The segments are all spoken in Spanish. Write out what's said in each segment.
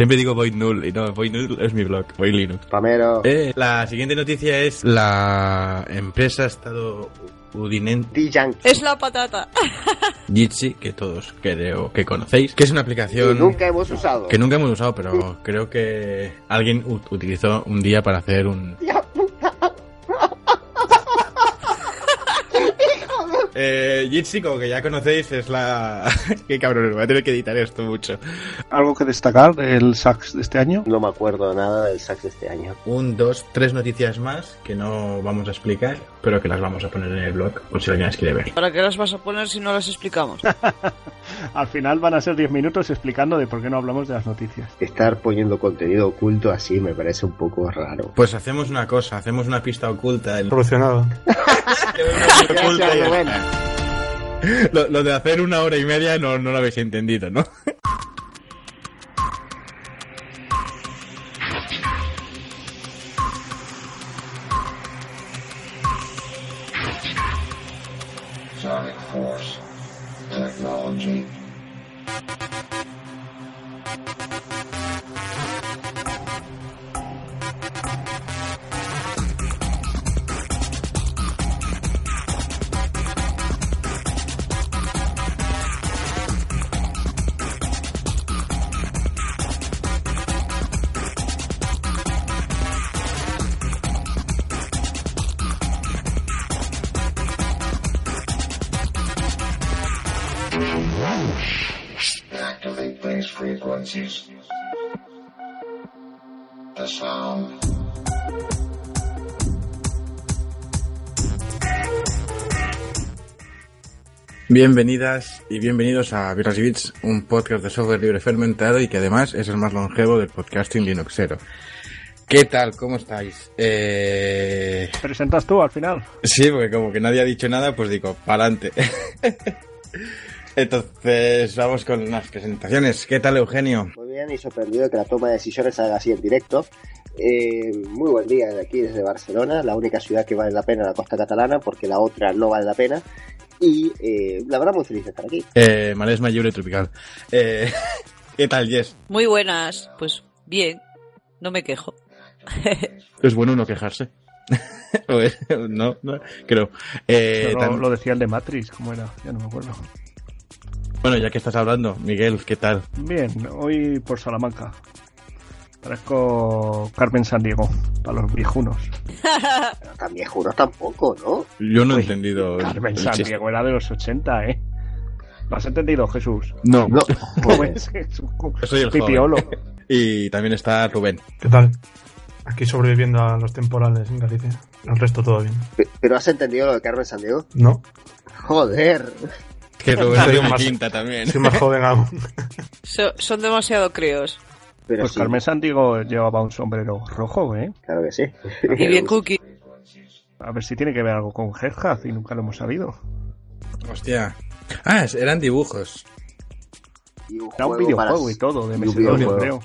Siempre digo Void Null y no, Void Null es mi blog, Void Linux. Pamero. Eh, la siguiente noticia es la empresa estadounidense D-Junk. Es la patata. Jitsi, que todos creo que conocéis, que es una Que aplicación nunca hemos usado. que nunca hemos usado, pero creo que alguien u- utilizó un día para hacer un... Eh, Jitsi, como que ya conocéis, es la... Qué cabrón, voy a tener que editar esto mucho. ¿Algo que destacar del SAX de este año? No me acuerdo nada del sax de este año. Un, dos, tres noticias más que no vamos a explicar, pero que las vamos a poner en el blog, por si alguien las quiere ver. ¿Para qué las vas a poner si no las explicamos? Al final van a ser 10 minutos explicando de por qué no hablamos de las noticias. Estar poniendo contenido oculto así me parece un poco raro. Pues hacemos una cosa, hacemos una pista oculta. en- Solucionado. Lo, lo de hacer una hora y media no, no lo habéis entendido, ¿no? energy. Bienvenidas y bienvenidos a Birras y Bits, un podcast de software libre fermentado y que además es el más longevo del podcasting Linuxero. ¿Qué tal? ¿Cómo estáis? Eh... ¿Presentas tú al final? Sí, porque como que nadie ha dicho nada, pues digo, pa'lante. Entonces, vamos con las presentaciones. ¿Qué tal, Eugenio? Muy bien y sorprendido de que la toma de decisiones salga así en directo. Eh, muy buen día de aquí desde Barcelona, la única ciudad que vale la pena la costa catalana porque la otra no vale la pena. Y eh, la verdad muy feliz de estar aquí. Eh, Maresma Lliure Tropical. Eh, ¿Qué tal, Jess? Muy buenas. Pues bien. No me quejo. Es bueno no quejarse. No, no, creo. Eh, lo decía el de Matrix, ¿cómo era? Ya no me acuerdo. Bueno, ya que estás hablando, Miguel, ¿qué tal? Bien, hoy por Salamanca. Parezco Carmen San Diego, para los viejunos. Pero tan viejunos tampoco, ¿no? Yo no he Uy, entendido. Carmen San chiste. Diego era de los 80, ¿eh? ¿Lo has entendido, Jesús? No, No, ¿Cómo es? Yo soy el pipiolo. joven. Y también está Rubén. ¿Qué tal? Aquí sobreviviendo a los temporales en Galicia. El resto todo bien. Pe- ¿Pero has entendido lo de Carmen Sandiego? No, Joder. Que Rubén Soy más- quinta también. soy más joven aún. So- son demasiado críos. Pero Pues sí, Carmen San Diego llevaba un sombrero rojo, ¿eh? claro que sí. Y bien cookie. A ver si tiene que ver algo con Headhaz y nunca lo hemos sabido. Hostia. Ah, eran dibujos. Y un Era un para- videojuego y todo, de videojuego creo.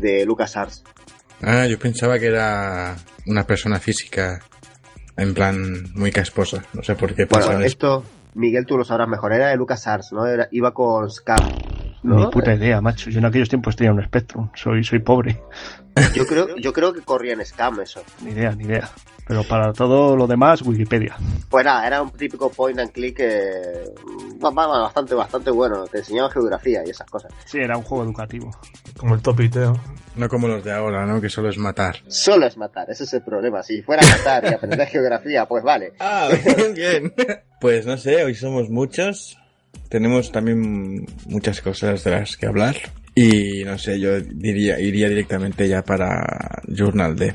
De LucasArts. Ah, yo pensaba que era una persona física. En plan, muy casposa. No sé por qué Bueno, pensaba eso. esto, Miguel, tú lo sabrás mejor. Era de LucasArts, ¿no? Era, iba con Scam. ¿No? Ni puta idea, macho. Yo en aquellos tiempos tenía un Spectrum. Soy, soy pobre. Yo creo, yo creo que corría en Scam eso. Ni idea, ni idea. Pero para todo lo demás, Wikipedia. Pues nada, era un típico point and click eh, ba- bastante, bastante bueno. Te enseñaba geografía y esas cosas. Sí, era un juego educativo. Como el topiteo. No como los de ahora, ¿no? Que solo es matar. Solo es matar, ese es el problema. Si fuera a matar y aprender geografía, pues vale. Ah, bien, bien. Pues no sé, hoy somos muchos. Tenemos también muchas cosas de las que hablar. Y no sé, yo diría, iría directamente ya para Journal D.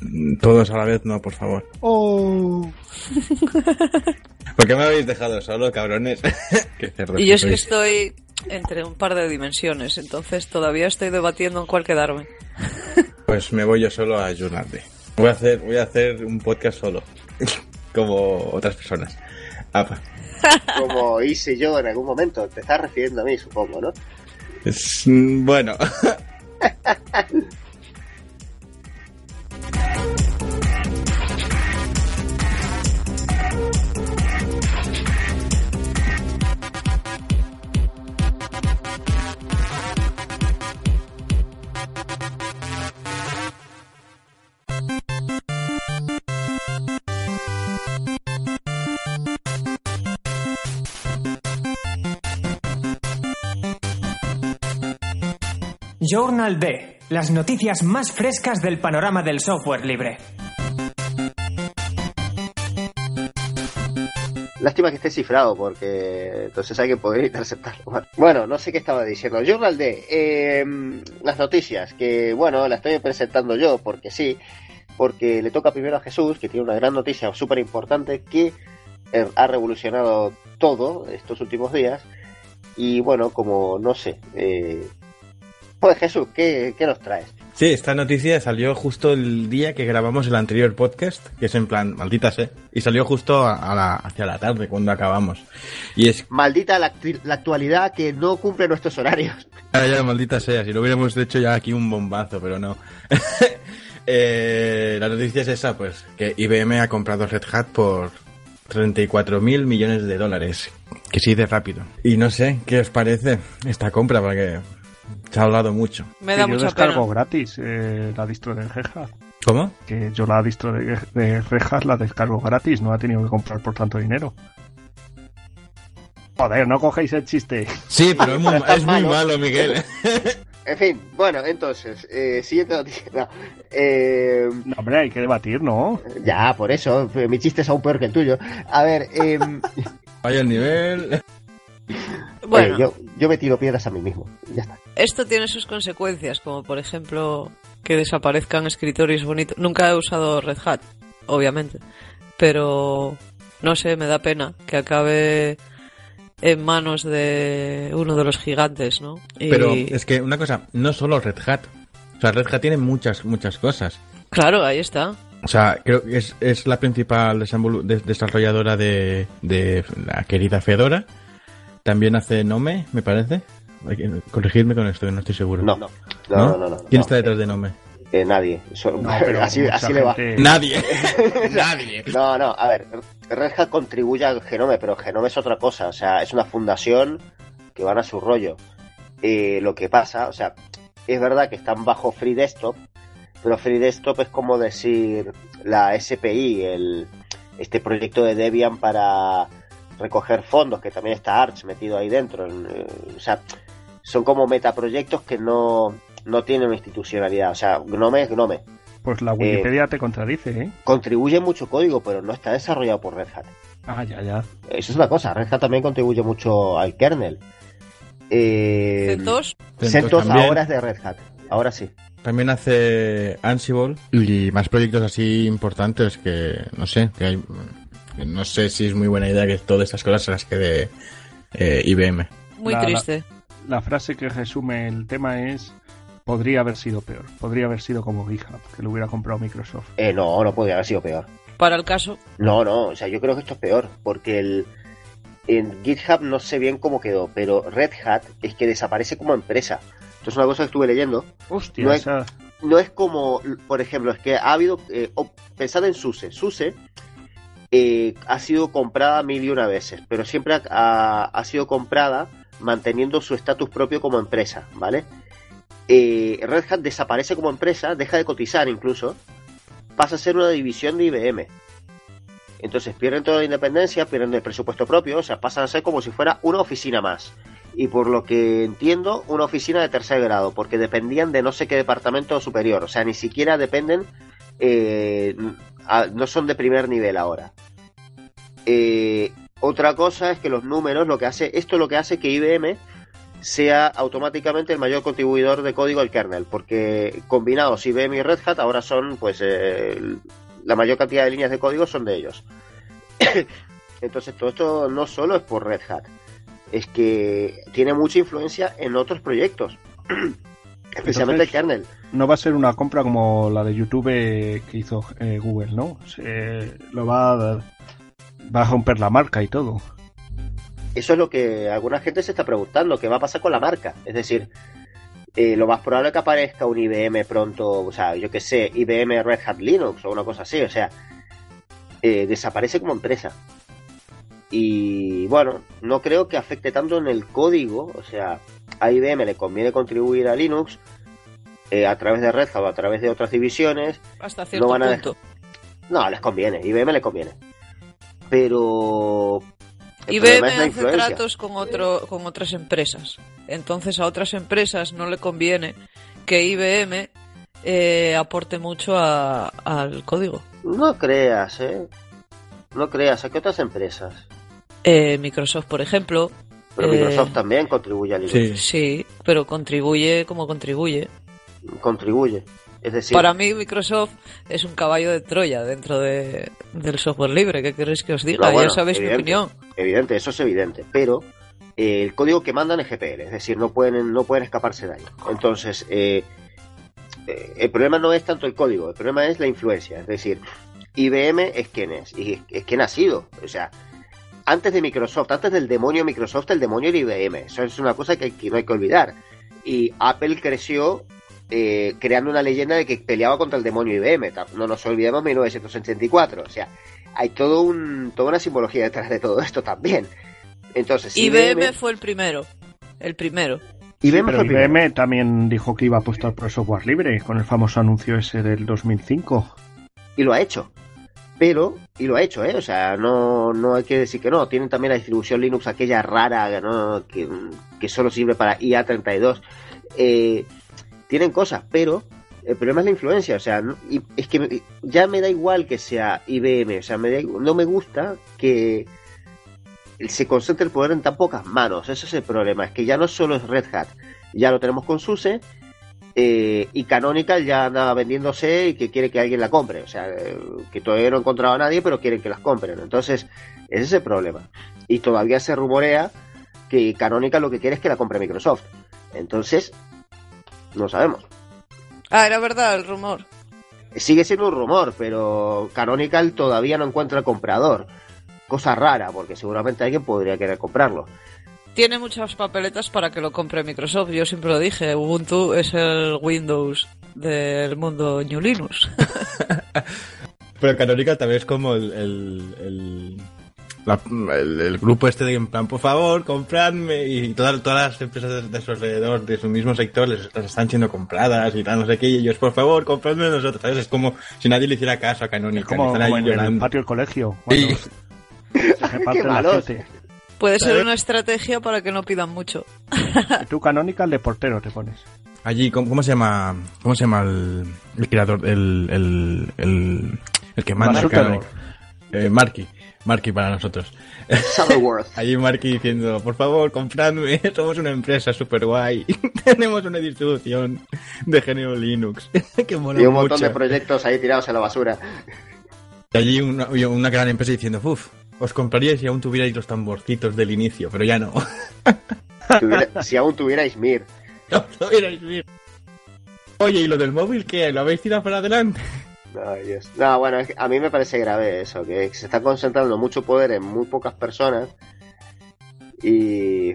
Mm, Todos a la vez, no, por favor. ¡Oh! ¿Por qué me habéis dejado solo, cabrones? Qué Y yo es que estoy entre un par de dimensiones, entonces todavía estoy debatiendo en cuál quedarme. Pues me voy yo solo a Journal D. Voy a hacer, voy a hacer un podcast solo. Como otras personas. Apa. Como hice yo en algún momento. Te estás refiriendo a mí, supongo, ¿no? Es- mm, bueno. Journal D, las noticias más frescas del panorama del software libre. Lástima que esté cifrado porque entonces alguien podría interceptarlo. Bueno, Bueno, no sé qué estaba diciendo. Journal D, eh, las noticias, que bueno, las estoy presentando yo porque sí, porque le toca primero a Jesús, que tiene una gran noticia súper importante que eh, ha revolucionado todo estos últimos días. Y bueno, como no sé, eh, pues Jesús, ¿qué, qué nos traes? Sí, esta noticia salió justo el día que grabamos el anterior podcast, que es en plan, maldita sea, y salió justo a, la, hacia la tarde cuando acabamos. Y es, Maldita la, la actualidad que no cumple nuestros horarios. ah, ya, maldita sea, si lo hubiéramos hecho ya aquí un bombazo, pero no. Eh, la noticia es esa, pues, que IBM ha comprado Red Hat por 34 mil millones de dólares. Que sí, de rápido. Y no sé, ¿qué os parece esta compra? Porque se ha hablado mucho. Me da Que yo mucha descargo pena. gratis eh, la distro de Red Hat. ¿Cómo? Que yo la distro de, de Red Hat la descargo gratis, no ha tenido que comprar por tanto dinero. Joder, no cogéis el chiste. Sí, pero es muy, Está es muy malo. malo, Miguel. En fin, bueno, entonces, eh, siguiente noticia. No, eh, No, hombre, hay que debatir, ¿no? ya, por eso, mi chiste es aún peor que el tuyo. A ver, eh, Vaya el nivel. Bueno, oye, yo, yo me tiro piedras a mí mismo. Ya está. esto tiene sus consecuencias, como por ejemplo que desaparezcan escritorios bonitos. Nunca he usado Red Hat, obviamente, pero no sé, me da pena que acabe en manos de uno de los gigantes, ¿no? Y- Pero es que una cosa, no solo Red Hat. O sea, Red Hat tiene muchas, muchas cosas. Claro, ahí está. O sea, creo que es, es la principal desarrolladora de, de la querida Fedora. También hace Nome, me parece. Hay que corregirme con esto, que no estoy seguro. No, no, no, no. no, ¿Quién no. está detrás de Nome? Eh, nadie. So- No, pero así así le va. Nadie. Nadie. No, no, a ver, Red Hat contribuye al Genome, pero Genome es otra cosa, o sea, es una fundación que van a su rollo. Eh, lo que pasa, o sea, es verdad que están bajo Free Desktop, pero Free Desktop es como decir la SPI, el, este proyecto de Debian para recoger fondos, que también está Arch metido ahí dentro. en, eh, o sea, son como metaproyectos que no, no tienen institucionalidad. O sea, Gnome es Gnome. Pues la Wikipedia te contradice, ¿eh? Contribuye mucho código, pero no está desarrollado por Red Hat. Ah, ya, ya. Eso es una cosa. Red Hat también contribuye mucho al kernel. Eh, CentOS, CentOS también. ahora es de Red Hat. Ahora sí. También hace Ansible y más proyectos así importantes que no sé, que hay, no sé si es muy buena idea que todas estas cosas se las quede eh, IBM. muy La- triste. La frase que resume el tema es podría haber sido peor. Podría haber sido como GitHub, que lo hubiera comprado Microsoft. Eh, no, no podría haber sido peor. Para el caso, No, no. O sea, yo creo que esto es peor. Porque el, en GitHub no sé bien cómo quedó. Pero Red Hat es que desaparece como empresa. Esto es una cosa que estuve leyendo. Hostia, No es- esa- no es como, por ejemplo, es que ha habido, eh, pensad en SUSE, SUSE eh, ha sido comprada mil y una veces, pero siempre ha, sido comprada manteniendo su estatus propio como empresa, ¿vale? Eh, Red Hat desaparece como empresa, deja de cotizar incluso, pasa a ser una división de IBM. Entonces pierden toda la independencia, pierden el presupuesto propio, o sea, pasan a ser como si fuera una oficina más. Y por lo que entiendo, una oficina de tercer grado, porque dependían de no sé qué departamento superior, o sea, ni siquiera dependen, eh, a- no son de primer nivel ahora. Eh, otra cosa es que los números, lo que hace, esto lo que hace que IBM sea automáticamente el mayor contribuidor de código al kernel, porque combinados IBM y Red Hat ahora son, pues, eh, la mayor cantidad de líneas de código son de ellos. Entonces todo esto no solo es por Red Hat, es que tiene mucha influencia en otros proyectos, especialmente el kernel. No va a ser una compra como la de YouTube eh, que hizo eh, Google, ¿no? Se, lo va a, va a romper la marca y todo. Eso es lo que alguna gente se está preguntando, ¿qué va a pasar con la marca? Es decir, eh, lo más probable es que aparezca un IBM pronto, o sea, yo que sé, IBM Red Hat Linux o una cosa así, o sea, eh, desaparece como empresa. Y bueno, no creo que afecte tanto en el código, o sea, a IBM le conviene contribuir a Linux eh, a través de Red Hat o a través de otras divisiones, hasta cierto van a punto. no, les conviene, IBM le conviene. Pero El IBM hace influencia. tratos con, otro, con otras empresas. Entonces a otras empresas no le conviene que IBM eh, aporte mucho a- al código. No creas, ¿eh? No creas. ¿A qué otras empresas? Eh, Microsoft, por ejemplo. Pero eh, Microsoft también contribuye al Sí. Linux. Sí, pero contribuye como contribuye. Contribuye. Es decir, Para mí Microsoft es un caballo de Troya dentro de, del software libre. ¿Qué queréis que os diga? No, bueno, ya sabéis mi opinión. evidente, eso es evidente. Pero eh, el código que mandan es GPL, es decir, no pueden, no pueden escaparse de ahí. Entonces, eh, eh, el problema no es tanto el código, el problema es la influencia. Es decir, IBM es quien es, y es, quien ha sido. O sea, antes de Microsoft, antes del demonio Microsoft, el demonio era IBM. Eso es una cosa que, hay que no hay que olvidar. Y Apple creció eh, creando una leyenda de que peleaba contra el demonio IBM. No nos olvidemos 1984. O sea, hay todo un, toda una simbología detrás de todo esto también. Entonces, IBM fue el primero. El primero. IBM Pero. IBM también dijo que iba a apostar por el software libre con el famoso anuncio ese del 2005. y lo ha hecho. Pero, y lo ha hecho, ¿eh? O sea, no, no hay que decir que no. Tienen también la distribución Linux, aquella rara, ¿no? que, que solo sirve para IA32. Eh, tienen cosas, pero el problema es la influencia. O sea, y es que ya me da igual que sea IBM. O sea, me da no me gusta que se concentre el poder en tan pocas manos. Ese es el problema. Es que ya no solo es Red Hat. Ya lo tenemos con SUSE. eh, y Canonical ya anda vendiéndose y que quiere que alguien la compre. O sea, eh, que todavía no ha encontrado a nadie, pero quieren que las compren. Entonces, ese es el problema. Y todavía se rumorea que Canonical lo que quiere es que la compre Microsoft. Entonces, no sabemos. Ah, era verdad el rumor. Sigue siendo un rumor, pero Canonical todavía no encuentra el comprador. Cosa rara, porque seguramente alguien podría querer comprarlo. Tiene muchas papeletas para que lo compre Microsoft. Yo siempre lo dije. Ubuntu es el Windows del mundo New Linux. Pero Canonical también es como el, el, el, la- el- el grupo este de en plan, por favor, compradme. Y todas, todas las empresas de, de su alrededor, de su mismo sector, les, les están siendo compradas y tal, no sé qué. Y ellos, por favor, compradme a nosotros. ¿sabes? Es como si nadie le hiciera caso a Es Canonical. como, están ahí como en el patio del colegio. Cuando Sí. se la gente. Puede ser una estrategia para que no pidan mucho. Y tú Canonical de portero te pones. Allí, ¿cómo, cómo se llama? ¿Cómo se llama el, el creador? El, el, el, el que manda Mark Canonical. Eh, Marky. Marky para nosotros. Sutherworth. Allí Marky diciendo, por favor, compradme, somos una empresa super guay, tenemos una distribución de género Linux, que mola y un montón mucho. de proyectos ahí tirados en la basura. Y allí una, gran empresa diciendo, uff, os compraríais si aún tuvierais los tamborcitos del inicio, pero ya no. Si, aún tuvierais Mir. no tuvierais bien. Oye, ¿y lo del móvil qué? ¿Lo habéis tirado para adelante? No, bueno, es que a mí me parece grave eso, que se está concentrando mucho poder en muy pocas personas y,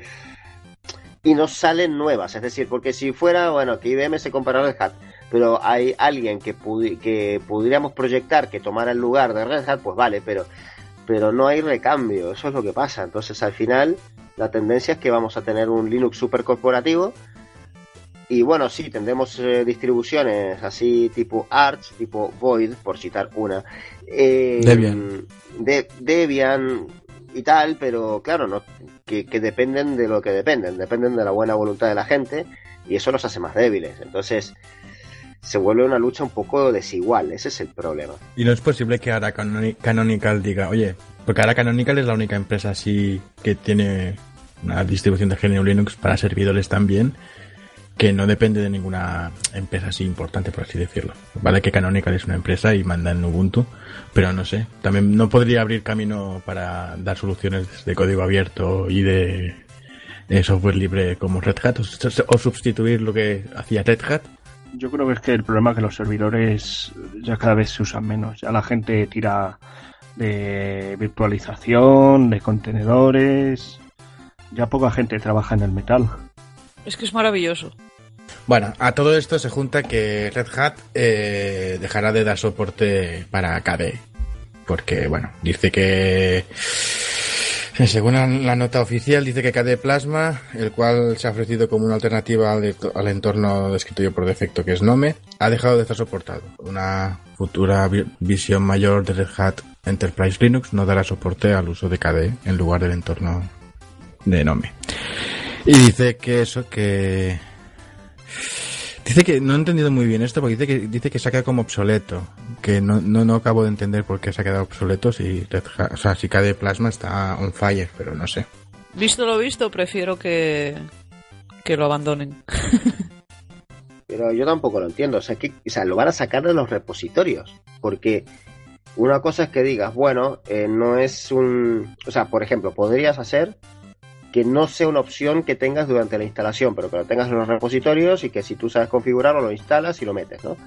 y no salen nuevas. Es decir, porque si fuera, bueno, que IBM se compara Red Hat, pero hay alguien que, pudi- que pudiéramos proyectar que tomara el lugar de Red Hat, pues vale, pero, pero no hay recambio, eso es lo que pasa. Entonces, al final, la tendencia es que vamos a tener un Linux super corporativo y bueno, sí, tendremos eh, distribuciones así tipo Arch, tipo Void, por citar una. Eh, Debian. De, Debian y tal, pero claro, no que, que dependen de lo que dependen, dependen de la buena voluntad de la gente y eso los hace más débiles. Entonces se vuelve una lucha un poco desigual, ese es el problema. Y no es posible que ahora Canoni- Canonical diga, oye, porque ahora Canonical es la única empresa así que tiene una distribución de género Linux para servidores también, que no depende de ninguna empresa así importante, por así decirlo. Vale que Canonical es una empresa y manda en Ubuntu, pero no sé, también no podría abrir camino para dar soluciones de código abierto y de, software libre como Red Hat, o, o sustituir lo que hacía Red Hat. Yo creo que es que el problema es que los servidores ya cada vez se usan menos. Ya la gente tira de virtualización, de contenedores. Ya poca gente trabaja en el metal. Es que es maravilloso. Bueno, a todo esto se junta que Red Hat eh, dejará de dar soporte para KDE. Porque, bueno, dice que Según la- nota oficial, dice que KDE Plasma, el cual se ha ofrecido como una alternativa al, entorno de escritorio por defecto que es Nome, ha dejado de estar soportado. Una futura vi- visión mayor de Red Hat Enterprise Linux no dará soporte al uso de KDE en lugar del entorno de Nome. Y dice que eso, que... Dice que no he entendido muy bien esto porque dice que dice que se ha quedado como obsoleto, que no, no, no acabo de entender por qué se ha quedado obsoleto si o sea, si KDE Plasma está on fire, pero no sé. Visto lo visto, prefiero que, que lo abandonen. Pero yo tampoco lo entiendo. O sea, que, o sea, lo van a sacar de los repositorios. Porque una cosa es que digas, bueno, eh, no es un. O sea, por ejemplo, podrías hacer que no sea una opción que tengas durante la instalación, pero que lo tengas en los repositorios y que si tú sabes configurarlo, lo instalas y lo metes, ¿no?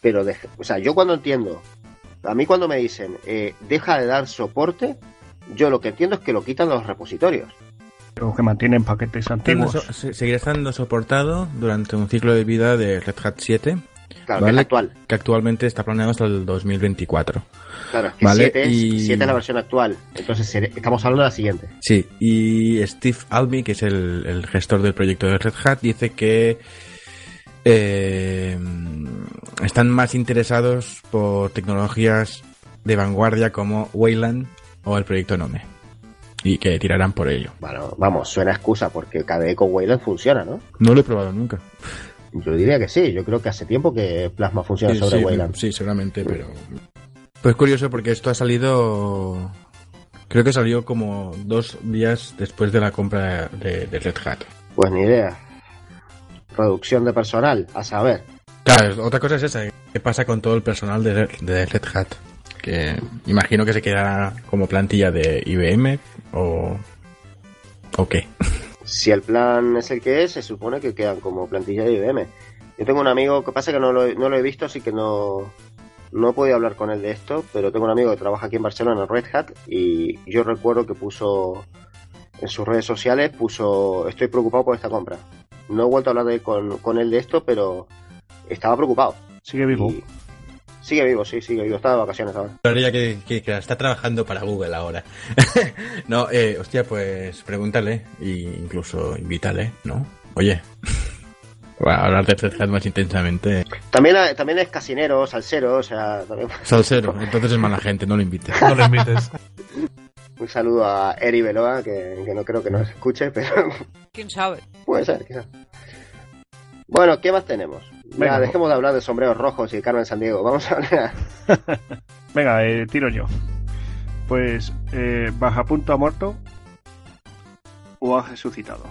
Pero, de- o sea, yo cuando entiendo, a mí cuando me dicen, eh, deja de dar soporte, yo lo que entiendo es que lo quitan de los repositorios. Pero que mantienen paquetes antiguos. So- seguirá estando soportado durante un ciclo de vida de Red Hat 7, Claro, que Vale. es actual. que actualmente está planeado hasta el 2024. Claro, que Vale, 7 es, y- siete es la versión actual. Entonces, estamos hablando de la siguiente. Sí, y Steve Almy, que es el, el gestor del proyecto de Red Hat, dice que eh, están más interesados por tecnologías de vanguardia como Wayland o el proyecto Nome. Y que tirarán por ello. Bueno, vamos, suena excusa porque KDE con Wayland funciona, ¿no? No lo he probado nunca. Yo diría que sí, yo creo que hace tiempo que Plasma funciona Sí, sobre sí, Wayland. sí, seguramente, pero... Pues curioso porque esto ha salido... Creo que salió como dos días después de la compra de, de Red Hat. Pues ni idea. Reducción de personal, a saber. Claro, otra cosa es esa. ¿Qué pasa con todo el personal de, Red- de Red Hat? Que imagino que se quedará como plantilla de IBM o... ¿O qué? Si el plan es el que es, se supone que quedan como plantilla de IBM. Yo tengo un amigo, que pasa que no lo, no lo he visto, así que no, no he podido hablar con él de esto, pero tengo un amigo que trabaja aquí en Barcelona en Red Hat y yo recuerdo que puso en sus redes sociales, puso, estoy preocupado por esta compra. No he vuelto a hablar de él con, con él de esto, pero estaba preocupado. Sigue vivo. Y sigue vivo, sí, sigue vivo. Está de vacaciones ahora. Habría que, que, que está trabajando para Google ahora. no, eh, hostia, pues pregúntale e incluso invítale, ¿no? Oye, hablar de Red Hat más intensamente. También, también es casinero, salsero, o sea, también... Salsero, entonces es mala gente, no lo invites. No lo invites. Un saludo a Eri Beloa, que, que no creo que nos escuche, pero ¿Quién sabe? puede ser, quizás. Bueno, ¿qué más tenemos? Ya, Venga. dejemos de hablar de sombreros rojos y Carmen San Diego. Vamos a hablar. Venga, eh, tiro yo. Pues, eh, ¿baja punto ha muerto o ha resucitado?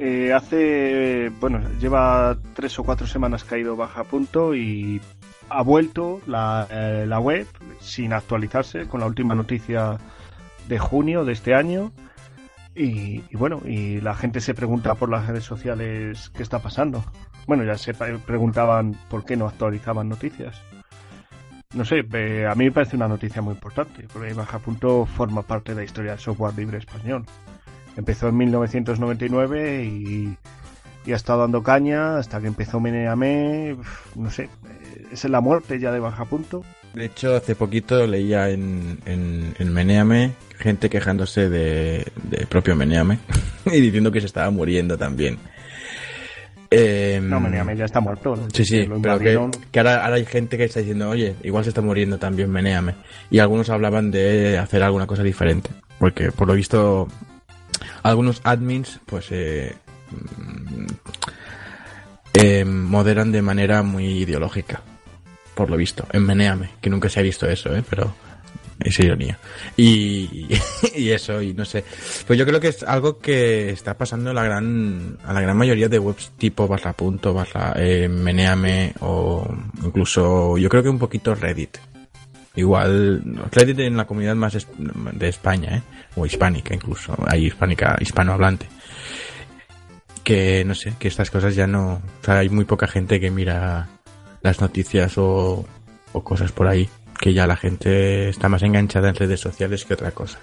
Eh, hace, bueno, lleva tres o cuatro semanas ido baja punto y ha vuelto la, eh, la web sin actualizarse con la última noticia de junio de este año. Y, bueno, y la gente se pregunta por las redes sociales qué está pasando. Bueno, ya se pre- preguntaban por qué no actualizaban noticias. No sé, a mí me parece una noticia muy importante, porque Baja Punto forma parte de la historia del software libre español. Empezó en 1999 y, y ha estado dando caña hasta que empezó Meneame. No sé, eh, es la muerte ya de Baja Punto. De hecho, hace poquito leía en, en, en Meneame gente quejándose de, de propio Meneame y diciendo que se estaba muriendo también. Eh, No, Meneame ya está muerto. ¿no? Sí, sí, pero que ahora, ahora hay gente que está diciendo, oye, igual se está muriendo también Meneame. Y algunos hablaban de hacer alguna cosa diferente. Porque por lo visto, algunos admins, pues, eh, mm, eh, moderan de manera muy ideológica. Por lo visto, en Meneame, que nunca se ha visto eso, ¿eh? Pero es ironía. Y, y eso, y no sé. Pues yo creo que es algo que está pasando a la gran, a la gran mayoría de webs tipo barra punto, barra eh, meneame o incluso yo creo que un poquito Reddit. Igual, Reddit en la comunidad más de España, ¿eh? O hispánica incluso, hay hispánica, hispanohablante. Que no sé, que estas cosas ya no, o sea, hay muy poca gente que mira las noticias o, o cosas por ahí, que ya la gente está más enganchada en redes sociales que otra cosa.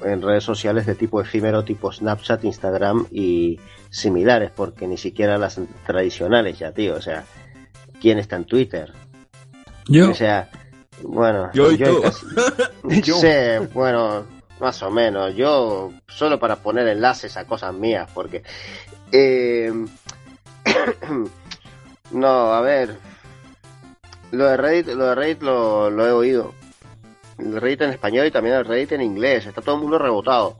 en redes sociales de tipo efímero, tipo Snapchat, Instagram y similares, porque ni siquiera las tradicionales ya, tío. O sea, ¿quién está en Twitter? Yo, O sea, bueno, Yo y tú. casi- Sí, bueno, Más o menos. Yo solo para poner enlaces a cosas mías, porque... eh, no, a ver. Lo de Reddit, lo, de Reddit lo, he oído. El Reddit en español y también el Reddit en inglés. Está todo el mundo rebotado.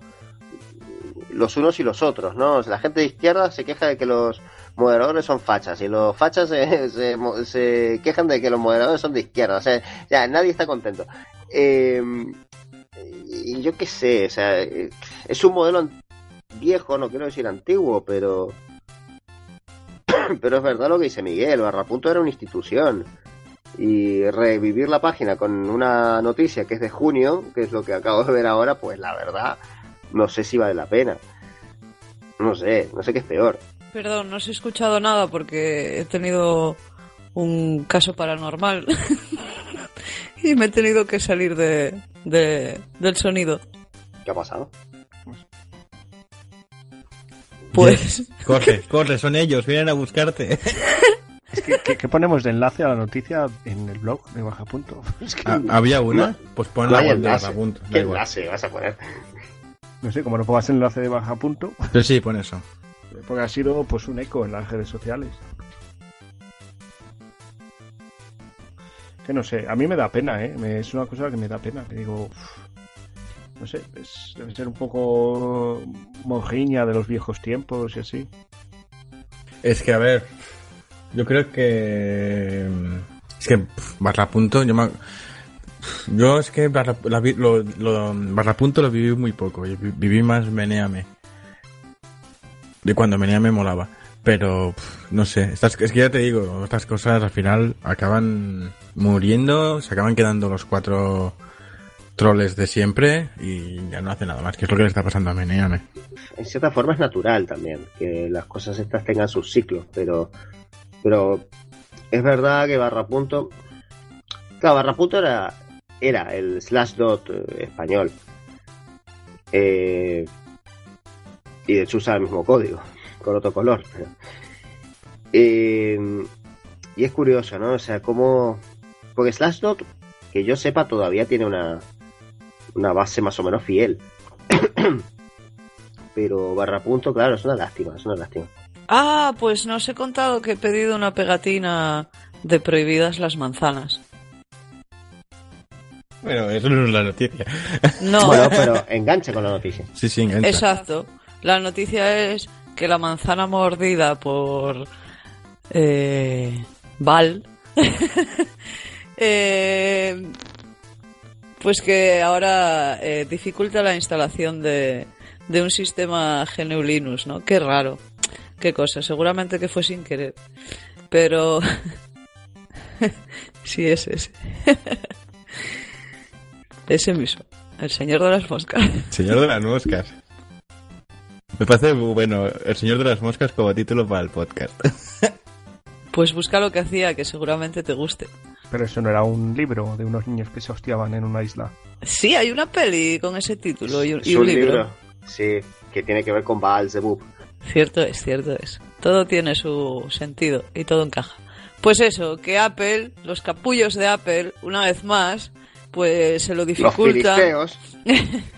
Los unos y los otros, ¿no? La gente de izquierda se queja de que los moderadores son fachas y los fachas se quejan de que los moderadores son de izquierda. O sea, ya nadie está contento. Eh, yo qué sé, o sea, eh, es un modelo viejo, no quiero decir antiguo, pero pero es verdad lo que dice Miguel, Barrapunto era una institución y revivir la página con una noticia que es de junio, que es lo que acabo de ver ahora, pues la verdad no sé si vale la pena. No sé, no sé qué es peor. Perdón, no os he escuchado nada porque he tenido un caso paranormal y me he tenido que salir de, de- del sonido. ¿Qué ha pasado? Pues Corre, corre, son ellos, vienen a buscarte. Es que, ¿qué, qué ponemos de enlace a la noticia en el blog de Baja Punto? Es que Ah, ¿Había una? Pues pon No de enlace. Barrapunto, da ¿Qué igual. enlace vas a poner? no sé, como no pongas el enlace de Baja Punto, Sí, sí, pon eso. porque ha sido pues un eco en las redes sociales. Que no sé, a mí me da pena, ¿eh? Me- es una cosa que me da pena, que digo, uf, no sé, debe ser un poco mojiña de los viejos tiempos y así. Es que, a ver, yo creo que... Es que pf, Barrapunto, yo me... Es que Barra, la lo, lo- Barrapunto lo viví muy poco, viví más Meneame. De cuando Meneame molaba. Pero, no sé, estas, es que ya te digo, estas cosas al final acaban muriendo, se acaban quedando los cuatro troles de siempre y ya no hace nada más, que es lo que le está pasando a Meneame. en cierta forma es natural también que las cosas estas tengan sus ciclos, pero pero es verdad que Barrapunto claro, Barrapunto era era el slash dot eh, español Eh, y de hecho usa el mismo código con otro color pero- Eh, y es curioso, ¿no? O sea, cómo porque slash dot que yo sepa todavía tiene una una base más o menos fiel pero barra punto, claro, es una lástima, es una lástima. Ah, pues no os he contado que he pedido una pegatina de prohibidas las manzanas. Bueno, eso no es la noticia. No, Bueno, pero enganche con la noticia. Sí, sí, engancha. exacto. La noticia es que la manzana mordida por eh, Val, eh, pues que ahora eh, dificulta la instalación de, de un sistema GNU Linux, ¿no? Qué raro. Qué cosa. Seguramente que fue sin querer. Pero... sí, es ese. ese mismo. El señor de las moscas. Señor de las moscas. Me parece bueno, el señor de las moscas como título para el podcast. Pues busca lo que hacía, que seguramente te guste. Pero eso no era un libro de unos niños que se hostiaban en una isla. Sí, hay una peli con ese título y un, Es y un libro. Sí, que tiene que ver con Baal Zebub. Cierto es, cierto es. Todo tiene su sentido y todo encaja. Pues eso, que Apple, los capullos de Apple, una vez más, pues se lo Los dificultan. filisteos.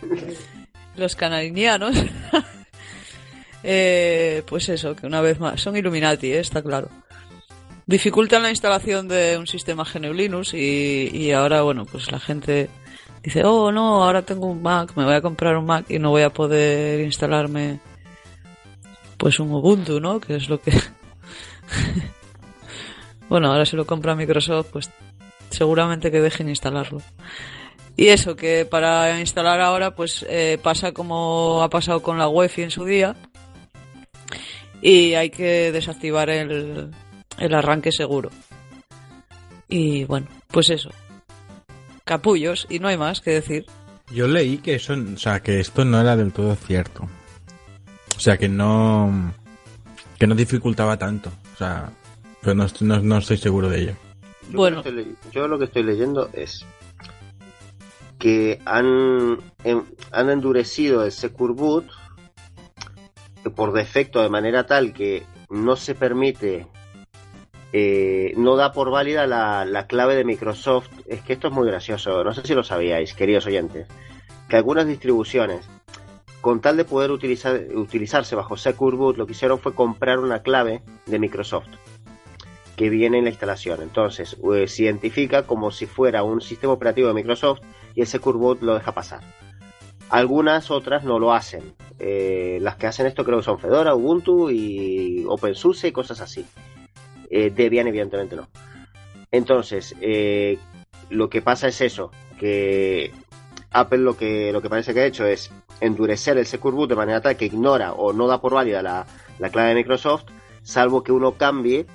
los canalinianos. Eh, pues eso, que una vez más, son Illuminati, ¿eh? está claro. Dificultan la instalación de un sistema GNU Linux y, ahora, bueno, pues la gente dice, oh no, ahora tengo un Mac, me voy a comprar un Mac y no voy a poder instalarme pues un Ubuntu, ¿no? Que es lo que... bueno, ahora se lo compra Microsoft, pues seguramente que dejen instalarlo. Y eso, que para instalar ahora, pues eh, pasa como ha pasado con la UEFI en su día. Y hay que desactivar el, el arranque seguro. Y bueno, pues eso. Capullos, y no hay más que decir. Yo leí que eso, o sea, que esto no era del todo cierto. O sea, que no, que no dificultaba tanto. O sea, pero no, estoy- no, no estoy seguro de ello. Yo, Bueno. lo que estoy le- yo lo que estoy leyendo es que han, em- han endurecido el Secure Boot por defecto de manera tal que no se permite, eh, no da por válida la, la clave de Microsoft. Es que esto es muy gracioso, no sé si lo sabíais, queridos oyentes. que algunas distribuciones, con tal de poder utilizar, utilizarse bajo Secure Boot, lo que hicieron fue comprar una clave de Microsoft que viene en la instalación. Entonces, eh, se identifica como si fuera un sistema operativo de Microsoft y el Secure Boot lo deja pasar. Algunas otras no lo hacen. Eh, las que hacen esto creo que son Fedora, Ubuntu y OpenSUSE y cosas así. Eh, Debian evidentemente no. Entonces, eh, lo que pasa es eso, que Apple lo que, lo que parece que ha hecho es endurecer el Secure Boot de manera tal que ignora o no da por válida la, la clave de Microsoft, salvo que uno cambie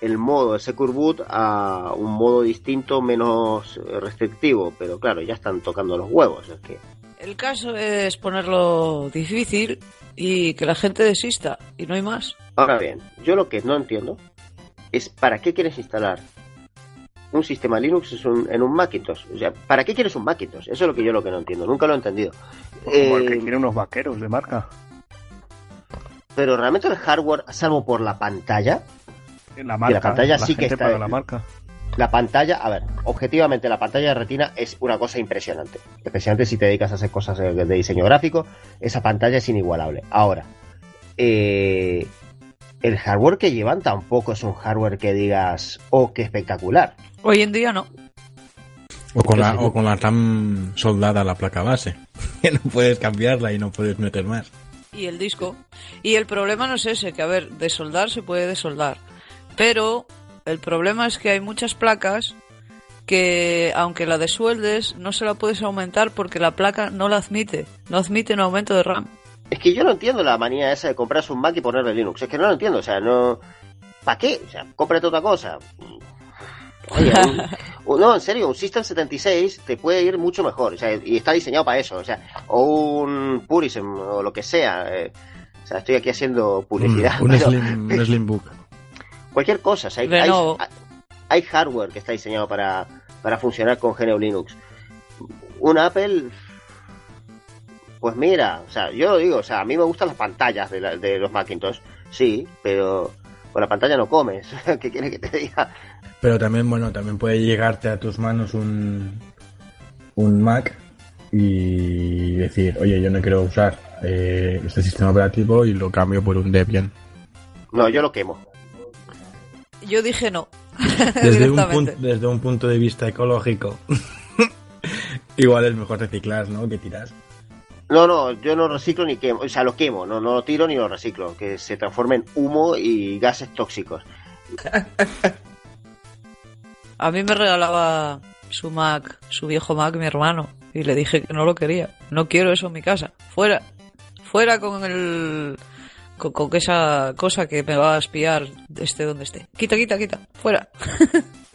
el modo de Secure Boot a un modo distinto, menos restrictivo. Pero claro, ya están tocando los huevos. Es que El caso es ponerlo difícil y que la gente desista, y no hay más. Ahora bien, yo lo que no entiendo es para qué quieres instalar un sistema Linux en un, en un Macintosh. O sea, ¿para qué quieres un Macintosh? Eso es lo que yo lo que no entiendo. Nunca lo he entendido. Como el que Eh, quiere unos vaqueros de marca. pero realmente el hardware, salvo por la pantalla, La marca. pantalla sí que está- paga la marca. La pantalla, a ver, objetivamente la pantalla de retina es una cosa impresionante. Especialmente si te dedicas a hacer cosas de, de diseño gráfico, esa pantalla es inigualable. Ahora, eh, el hardware que llevan tampoco es un hardware que digas, oh, qué espectacular. Hoy en día no. O con, la, o con la RAM soldada a la placa base. Que no puedes cambiarla y no puedes meter más. Y el disco. Y el problema no es ese, que a ver, de soldar se puede desoldar. Pero el problema es que hay muchas placas que aunque la desueldes no se la puedes aumentar porque la placa no la admite. No admite un aumento de RAM. Es que yo no entiendo la manía esa de comprarse un Mac y ponerle Linux. Es que no lo entiendo. O sea, no. ¿Para qué? O sea, cómprate otra cosa. Oye, un- un- no, en serio, un System 76 te puede ir mucho mejor. O sea, y está diseñado para eso. O sea, o un Purism o lo que sea. eh, o sea, estoy aquí haciendo Un, publicidad. un pero slim, un Slimbook. Cualquier cosa. O sea, hay, hay, hardware que está diseñado para, para funcionar con GNU Linux. Un Apple. Pues mira, o sea, yo lo digo, o sea, a mí me gustan las pantallas de, la- de los Macintosh, sí, pero con la pantalla no comes. ¿Qué quieres que te diga? Pero también, bueno, también puede llegarte a tus manos un, un Mac y decir, oye, yo no quiero usar eh, este sistema operativo y lo cambio por un Debian. No, yo lo quemo. Yo dije no. Desde un, punto, desde un punto de vista ecológico, igual es mejor reciclar, ¿no? Que tirar. No, no, yo no reciclo ni quemo, o sea, lo quemo, no, no lo tiro ni lo reciclo, que se transforme en humo y gases tóxicos. A mí me regalaba su Mac, su viejo Mac, mi hermano. Y le dije que no lo quería. No quiero eso en mi casa. Fuera. Fuera con el... Con, con esa cosa que me va a espiar esté donde esté. Quita, quita, quita. Fuera.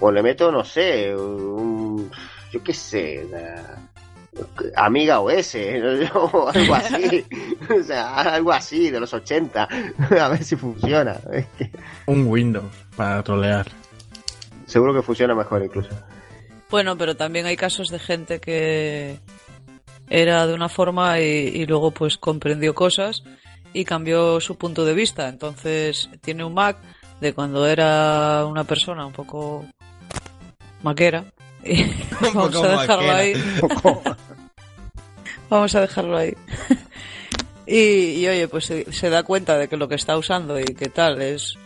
Pues le meto, no sé, un, yo qué sé, la- Amiga OS, o algo así, o sea, algo así de los 80, a ver si funciona. Un Windows para trolear. seguro que funciona mejor incluso. Bueno, pero también hay casos de gente que era de una forma y, y luego pues comprendió cosas y cambió su punto de vista. Entonces tiene un Mac de cuando era una persona un poco maquera. Y vamos poco a dejarlo maquera. ahí. Vamos a dejarlo ahí. Y, y, oye, pues se, se da cuenta de que lo que está usando y que tal es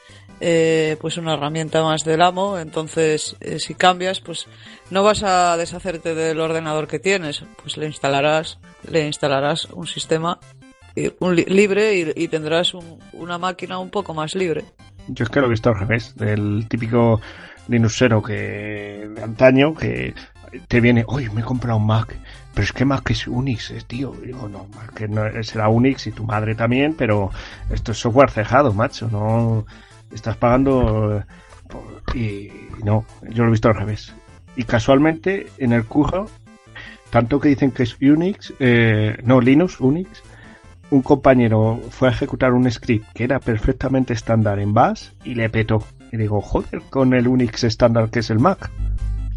eh, pues una herramienta más del amo. Entonces, eh, si cambias, pues no vas a deshacerte del ordenador que tienes. Pues le instalarás, le instalarás un sistema un li- libre y, tendrás un- una máquina un poco más libre. Yo es que lo he visto al revés, del típico Linuxero que de antaño que te viene, oye, me he comprado un Mac, pero es que Mac es Unix, eh, tío. Digo, no, Mac no, será Unix y tu madre también, pero esto es software cejado, macho, no estás pagando eh, por- y no, yo lo he visto al revés. Y casualmente en el curro, tanto que dicen que es Unix, eh, no, Linux, Unix, un compañero fue a ejecutar un script que era perfectamente estándar en Bash y le petó. Y digo, joder, con el Unix estándar que es el Mac.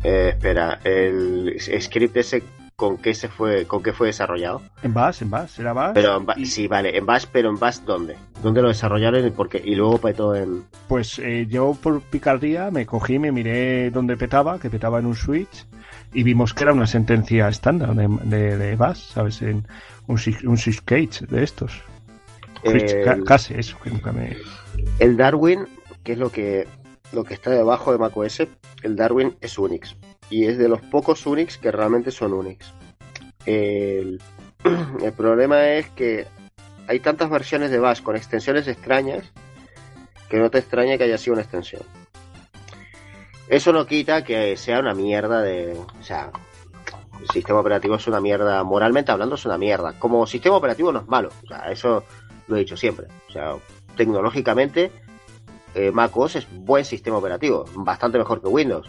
Eh, espera, el script ese con qué se fue, con qué fue desarrollado. En Bash, en Bash, era Bash. Pero en Ba- y, sí, vale, en Bash, pero en Bash ¿dónde? ¿Dónde lo desarrollaron y por qué? Y luego petó en Pues eh, yo por picardía me cogí, me miré dónde petaba, que petaba en un switch, y vimos que era una sentencia estándar de, de, de Bash, ¿sabes? En un, un syscage de estos. Eh, ca- casi eso, que nunca me... el Darwin, que es lo que lo que está debajo de macOS, el Darwin es Unix y es de los pocos Unix que realmente son Unix. El, el problema es que hay tantas versiones de Bash con extensiones extrañas que no te extraña que haya sido una extensión. Eso no quita que sea una mierda de, o sea, el sistema operativo es una mierda, moralmente hablando es una mierda. Como sistema operativo no es malo, o sea, eso lo he dicho siempre. O sea, tecnológicamente eh, macOS es buen sistema operativo, bastante mejor que Windows.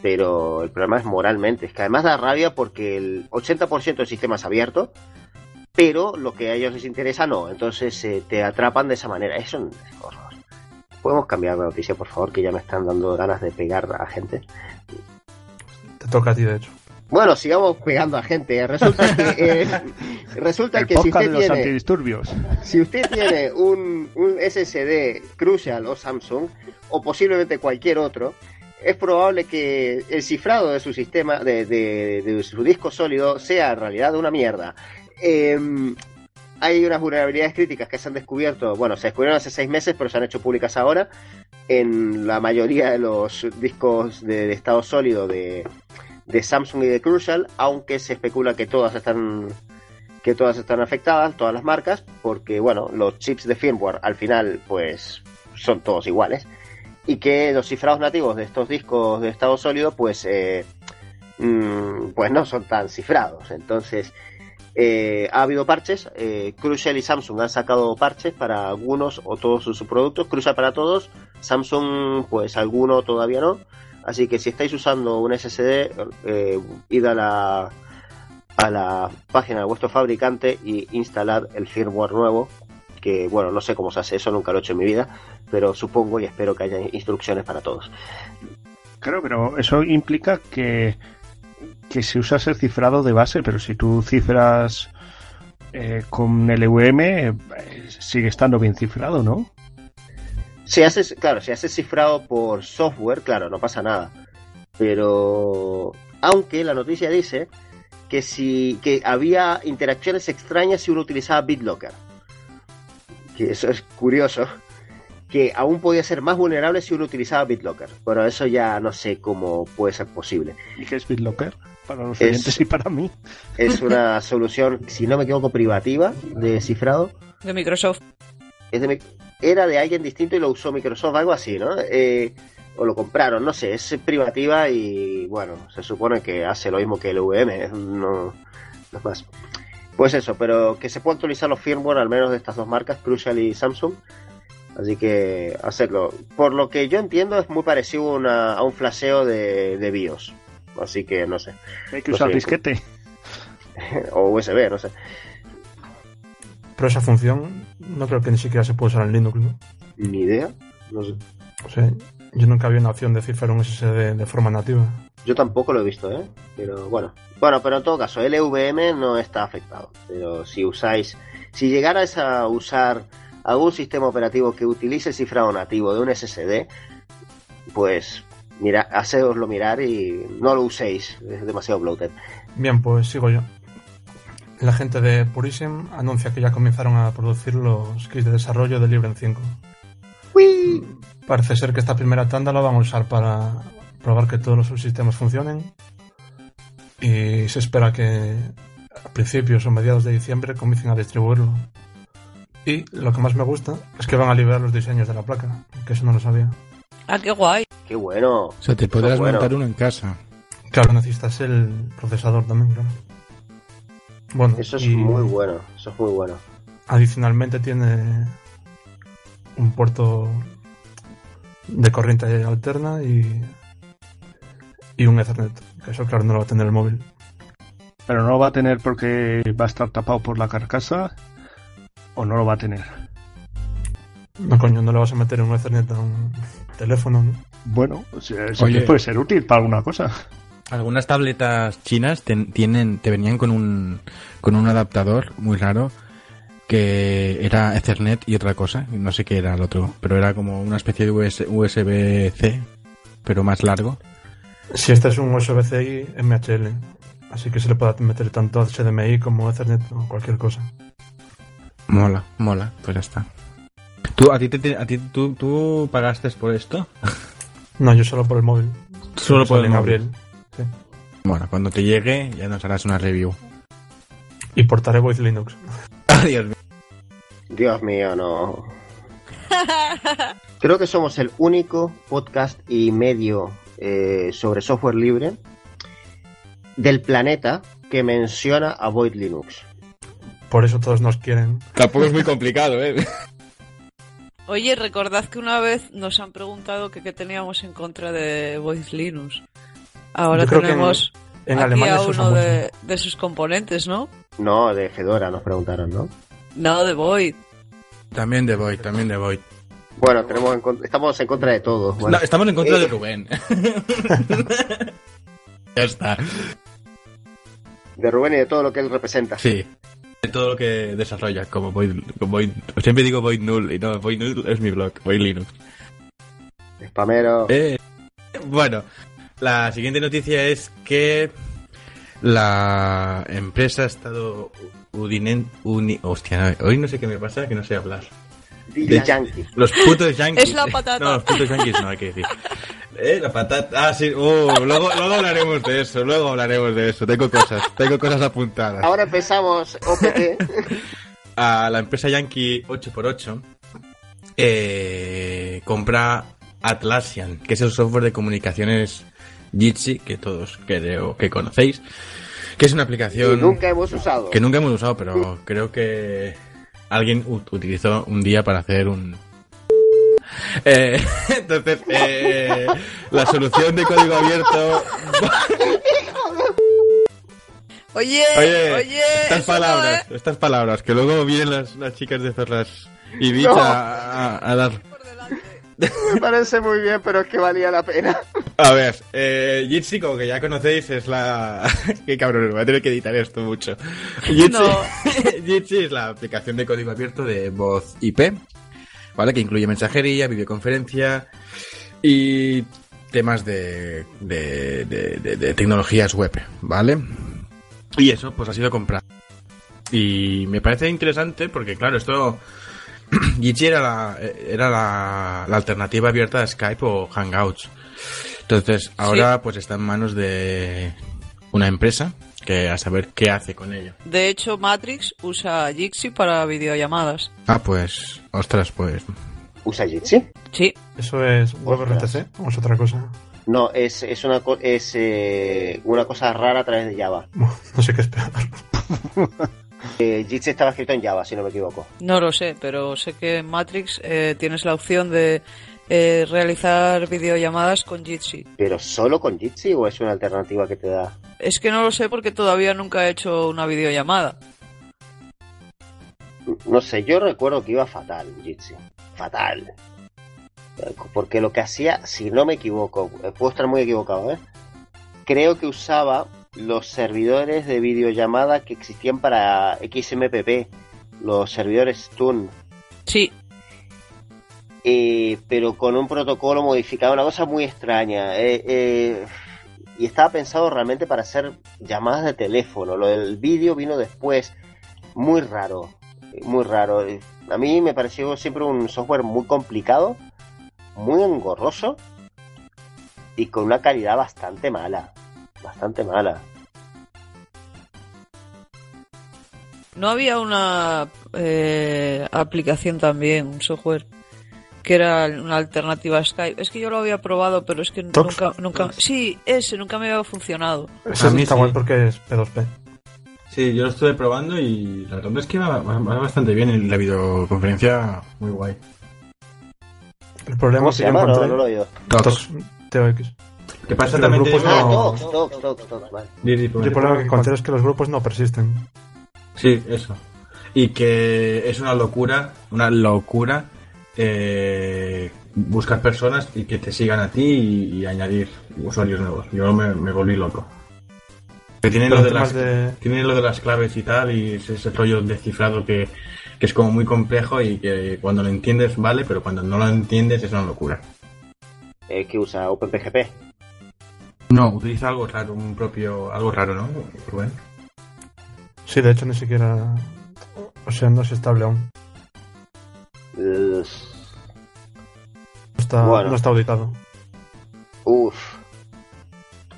Pero el problema es moralmente, es que además da rabia porque el 80% del sistema es abierto, pero lo que a ellos les interesa no, entonces eh, te atrapan de esa manera. Eso es. ¿Podemos cambiar de noticia, por favor? Que ya me están dando ganas de pegar a gente. Te toca a ti, de hecho. Bueno, sigamos pegando a gente. Resulta que, eh, resulta El que si usted de los tiene, antidisturbios. si usted tiene un, un SSD Crucial o Samsung, o posiblemente cualquier otro, es probable que el cifrado de su sistema, de, de- de su disco sólido, sea en realidad una mierda. Em, hay unas vulnerabilidades críticas que se han descubierto, bueno, se descubrieron hace seis meses, pero se han hecho públicas ahora, en la mayoría de los discos de, de estado sólido de, de Samsung y de Crucial, aunque se especula que todas están que todas están afectadas, todas las marcas, porque bueno, los chips de firmware al final pues son todos iguales y que los cifrados nativos de estos discos de estado sólido pues eh, mm, pues no son tan cifrados. Entonces eh, ha habido parches, eh, Crucial y Samsung han sacado parches para algunos o todos sus productos, Crucial para todos, Samsung pues alguno todavía no. Así que si estáis usando un SSD, eh, id a la, a la página de vuestro fabricante y instalad el firmware nuevo. Que bueno, no sé cómo se hace eso, nunca lo he hecho en mi vida, pero supongo y espero que haya instrucciones para todos. Claro, pero eso implica que, que si usas el cifrado de base, pero si tú cifras eh, con LVM, eh, sigue estando bien cifrado, ¿no? Si haces, claro, si haces cifrado por software, claro, no pasa nada. Pero aunque la noticia dice que si que había interacciones extrañas si uno utilizaba BitLocker. Que eso es curioso. Que aún podía ser más vulnerable si uno utilizaba BitLocker. Pero eso ya no sé cómo puede ser posible. ¿Y qué es BitLocker? Para los Es- oyentes y para mí. Es una solución, si no me equivoco, privativa de cifrado. De Microsoft. Es de mi- era de alguien distinto y lo usó Microsoft, algo así, ¿no? Eh, o lo compraron, no sé, es privativa y bueno, se supone que hace lo mismo que el VM, no, no es más. Pues eso, pero que se puede actualizar los firmware al menos de estas dos marcas, Crucial y Samsung. Así que hacerlo. Por lo que yo entiendo es muy parecido a una- a un flasheo de, de BIOS. Así que no sé. Hay que No usar sé, disquete. O USB, no sé. Pero esa función no creo que ni siquiera se puede usar en Linux, ¿no? Ni idea. No sé. O sea, yo nunca había una opción de cifrar un SSD de forma nativa. Yo tampoco lo he visto, ¿eh? Pero bueno. Bueno, pero en todo caso, LVM no está afectado. Pero si usáis, si llegarais a usar algún sistema operativo que utilice el cifrado nativo de un SSD, pues mira, hacedoslo mirar y no lo uséis. Es demasiado bloated. Bien, pues sigo yo. La gente de Purism anuncia que ya comenzaron a producir los kits de desarrollo de Librem 5. Parece ser que esta primera tanda la van a usar para probar que todos los subsistemas funcionen. Y se espera que a principios o mediados de diciembre comiencen a distribuirlo. Y lo que más me gusta es que van a liberar los diseños de la placa, que eso no lo sabía. Ah, qué guay. Qué bueno. O sea, te podrás bueno. montar uno en casa. Claro, necesitas el procesador también, claro. Bueno, Eso es y muy bueno. Eso es muy bueno. adicionalmente tiene un puerto de corriente alterna y, y un Ethernet. Que eso, claro, no lo va a tener el móvil. Pero no lo va a tener porque va a estar tapado por la carcasa. O no lo va a tener. No, coño, no le vas a meter un Ethernet a un teléfono, ¿no? Bueno, o sea, eso Oye. puede ser útil para alguna cosa. Algunas tabletas chinas ten- tienen, te venían con un, con un adaptador muy raro que era Ethernet y otra cosa, no sé qué era el otro, pero era como una especie de US USB-C, pero más largo. Si este es un USB-C MHL, así que se le puede meter tanto HDMI como Ethernet o cualquier cosa. Mola, mola, pues ya está. ¿Tú, a ti, te- te- a ti tú, tú pagaste por esto? No, yo solo por el móvil. Solo por el móvil. abril. Bueno, cuando te llegue ya nos harás una review. Y portaré Voice Linux. Adiós. Dios mío, no. Creo que somos el único podcast y medio eh, sobre software libre del planeta que menciona a Void Linux. Por eso todos nos quieren. Tampoco es muy complicado, ¿eh? Oye, recordad que una vez nos han preguntado que qué teníamos en contra de Voice Linux. Ahora Yo que en- tenemos En aquí Alemania a uno de, de sus componentes, ¿no? No, de Fedora nos preguntaron, ¿no? No, de Void. También de Void, también de Void. Bueno, tenemos en estamos en contra de todo. Bueno, No, estamos en contra Eh. de Rubén. ya está. de Rubén y de todo lo que él representa. Sí. De todo lo que desarrolla, como Void, como Void- Siempre digo Void Null, y no, Void Null es mi blog, Void Linux. Spamero. Eh, bueno, la siguiente noticia es que la empresa estadounidense... Uni, hostia, hoy no sé qué me pasa, que no sé hablar. De- Yankee. Los putos yankees. Es la patata. No, los putos yankees no, hay que decir. Eh, la patata. Ah, sí. Uh, luego, luego hablaremos de eso. Luego hablaremos de eso. Tengo cosas. Tengo cosas apuntadas. Ahora empezamos OPT. A la empresa Yankee 8x8 eh, compra Atlassian, que es el software de comunicaciones Jitsi, que todos creo que conocéis. Que es una aplicación nunca hemos usado. que nunca hemos usado, pero creo que alguien utilizó un día para hacer un... Eh, entonces, eh, la solución de código abierto... Oye, Oye, oye, estas no, palabras, ¿eh? estas palabras, que luego vienen las, las chicas de Ferras y No. a, a- a dar... Me parece muy bien, pero es que valía la pena. A ver, eh, Jitsi, como que ya conocéis, es la... Qué cabrón, voy a tener que editar esto mucho. Jitsi, No. Jitsi es la aplicación de código abierto de voz IP, ¿vale? Que incluye mensajería, videoconferencia y temas de, de, de- de- de tecnologías web, ¿vale? Y eso, pues ha sido comprado. Y me parece interesante porque, claro, esto... Jitsi era la, era la, la alternativa abierta a Skype o Hangouts. Entonces, ahora pues está en manos de una empresa que a saber qué hace con ello. De hecho, Matrix usa Jitsi para videollamadas. Ah, pues, ostras, pues. ¿Usa Jitsi? Sí, ¿Eso es WebRTC o es otra cosa? No, es, es, una, co- es eh, una cosa rara a través de Java. No sé qué esperar. Eh, Jitsi estaba escrito en Java, si no me equivoco. no lo sé, pero sé que en Matrix eh, tienes la opción de eh, realizar videollamadas con Jitsi. ¿Pero solo con Jitsi o es una alternativa que te da? Es que no lo sé porque todavía nunca he hecho una videollamada. No sé, yo recuerdo que iba fatal Jitsi. Fatal. Porque lo que hacía, si no me equivoco, puedo estar muy equivocado, ¿eh? Creo que usaba los servidores de videollamada que existían para XMPP, los servidores Tune, Sí, eh, pero con un protocolo modificado, una cosa muy extraña. eh, eh, y estaba pensado realmente para hacer llamadas de teléfono. Lo del vídeo vino después. Muy raro, muy raro. A mí me pareció siempre un software muy complicado, muy engorroso y con una calidad bastante mala. Bastante mala. no había una eh, aplicación también, un software que era una alternativa a Skype. Es que yo lo había probado, pero es que Tox. nunca, nunca, sí, ese nunca me había funcionado. Ese A mí está sí. guay porque es P2P. Sí, yo lo estuve probando y la verdad es que va, va- va bastante bien en la videoconferencia, muy guay. El problema ¿Cómo que se? No, encontré... no lo he oído. Tox, TOX. ¿Qué pasa Los también? grupos Ah, no- Tox, Tox, Tox, Tox, vale. El problema que encontré es que los grupos no persisten. Sí, eso. Y que es una locura, una locura eh, buscar personas y que te sigan a ti y, y añadir usuarios nuevos. Yo me, me volví loco. Que tiene Pero lo, de las, de- tiene lo de las claves y tal, y ese, ese rollo descifrado que, que es como muy complejo y que cuando lo entiendes vale, pero cuando no lo entiendes es una locura. Eh, que usa OpenPGP. No, utiliza algo raro, un propio, algo raro, ¿no? Rubén? Sí, de hecho ni siquiera... O sea, no es estable aún. No está, Bueno. no está auditado. Uf.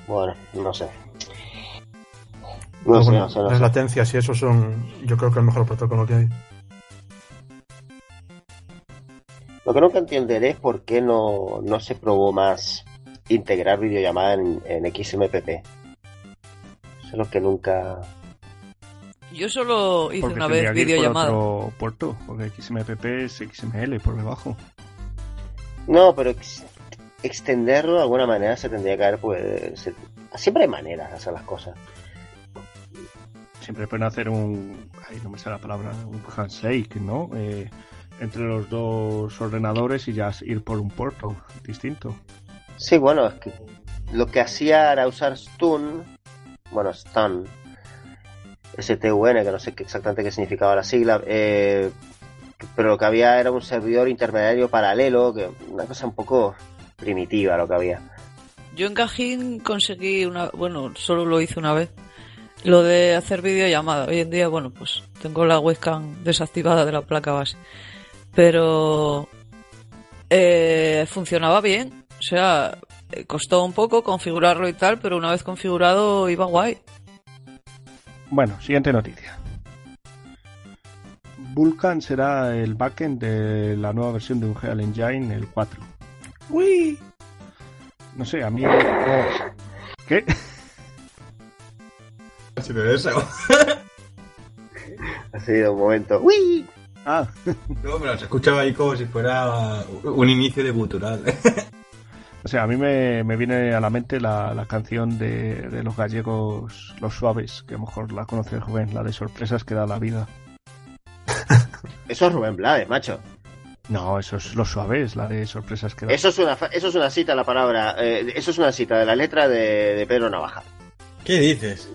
Bueno, no sé. No sé, bueno, no sé, no las sé. latencias y eso son, yo creo que el mejor protocolo que hay. Lo que nunca entenderé es por qué no, no se probó más integrar videollamada en, en XMPP. Eso es lo que nunca... Yo solo hice Porque una vez ir por videollamada. otro puerto, porque XMPP es XML por debajo. No, pero ex- extenderlo de alguna manera se tendría que haber, pues... se- Siempre hay maneras de hacer las cosas. Siempre pueden hacer un. Ay, no me sale la palabra. Un handshake, ¿no? Eh, entre los dos ordenadores y ya ir por un puerto distinto. Sí, bueno, es que lo que hacía era usar Stun, bueno, Stun, STUN, que no sé exactamente qué significaba la sigla, eh, pero lo que había era un servidor intermediario paralelo, que una cosa un poco primitiva lo que había. Yo en Cajín conseguí una, bueno, solo lo hice una vez, lo de hacer videollamada. Hoy en día, bueno, pues tengo la webcam desactivada de la placa base, pero eh, funcionaba bien. O sea, eh, costó un poco configurarlo y tal, pero una vez configurado iba guay. Bueno, siguiente noticia. Vulkan será el backend de la nueva versión de Unreal Engine, el 4. ¡Uy! No sé, a mí. ¿Qué? Ha sido eso. Ha sido un momento. ¡Uy! Ah, No, pero se escuchaba ahí como si fuera un inicio de gutural. o sea, a mí me, me viene a la mente la, la canción de, de los gallegos, Los Suaves, que a lo mejor la conoce el joven, la de sorpresas que da la vida. Eso es Rubén Blades, macho. No, eso es Los Suaves, la de sorpresas que da Eso es una, fa- eso es una cita la palabra, eh, eso es una cita de la letra de, de Pedro Navaja. ¿Qué dices?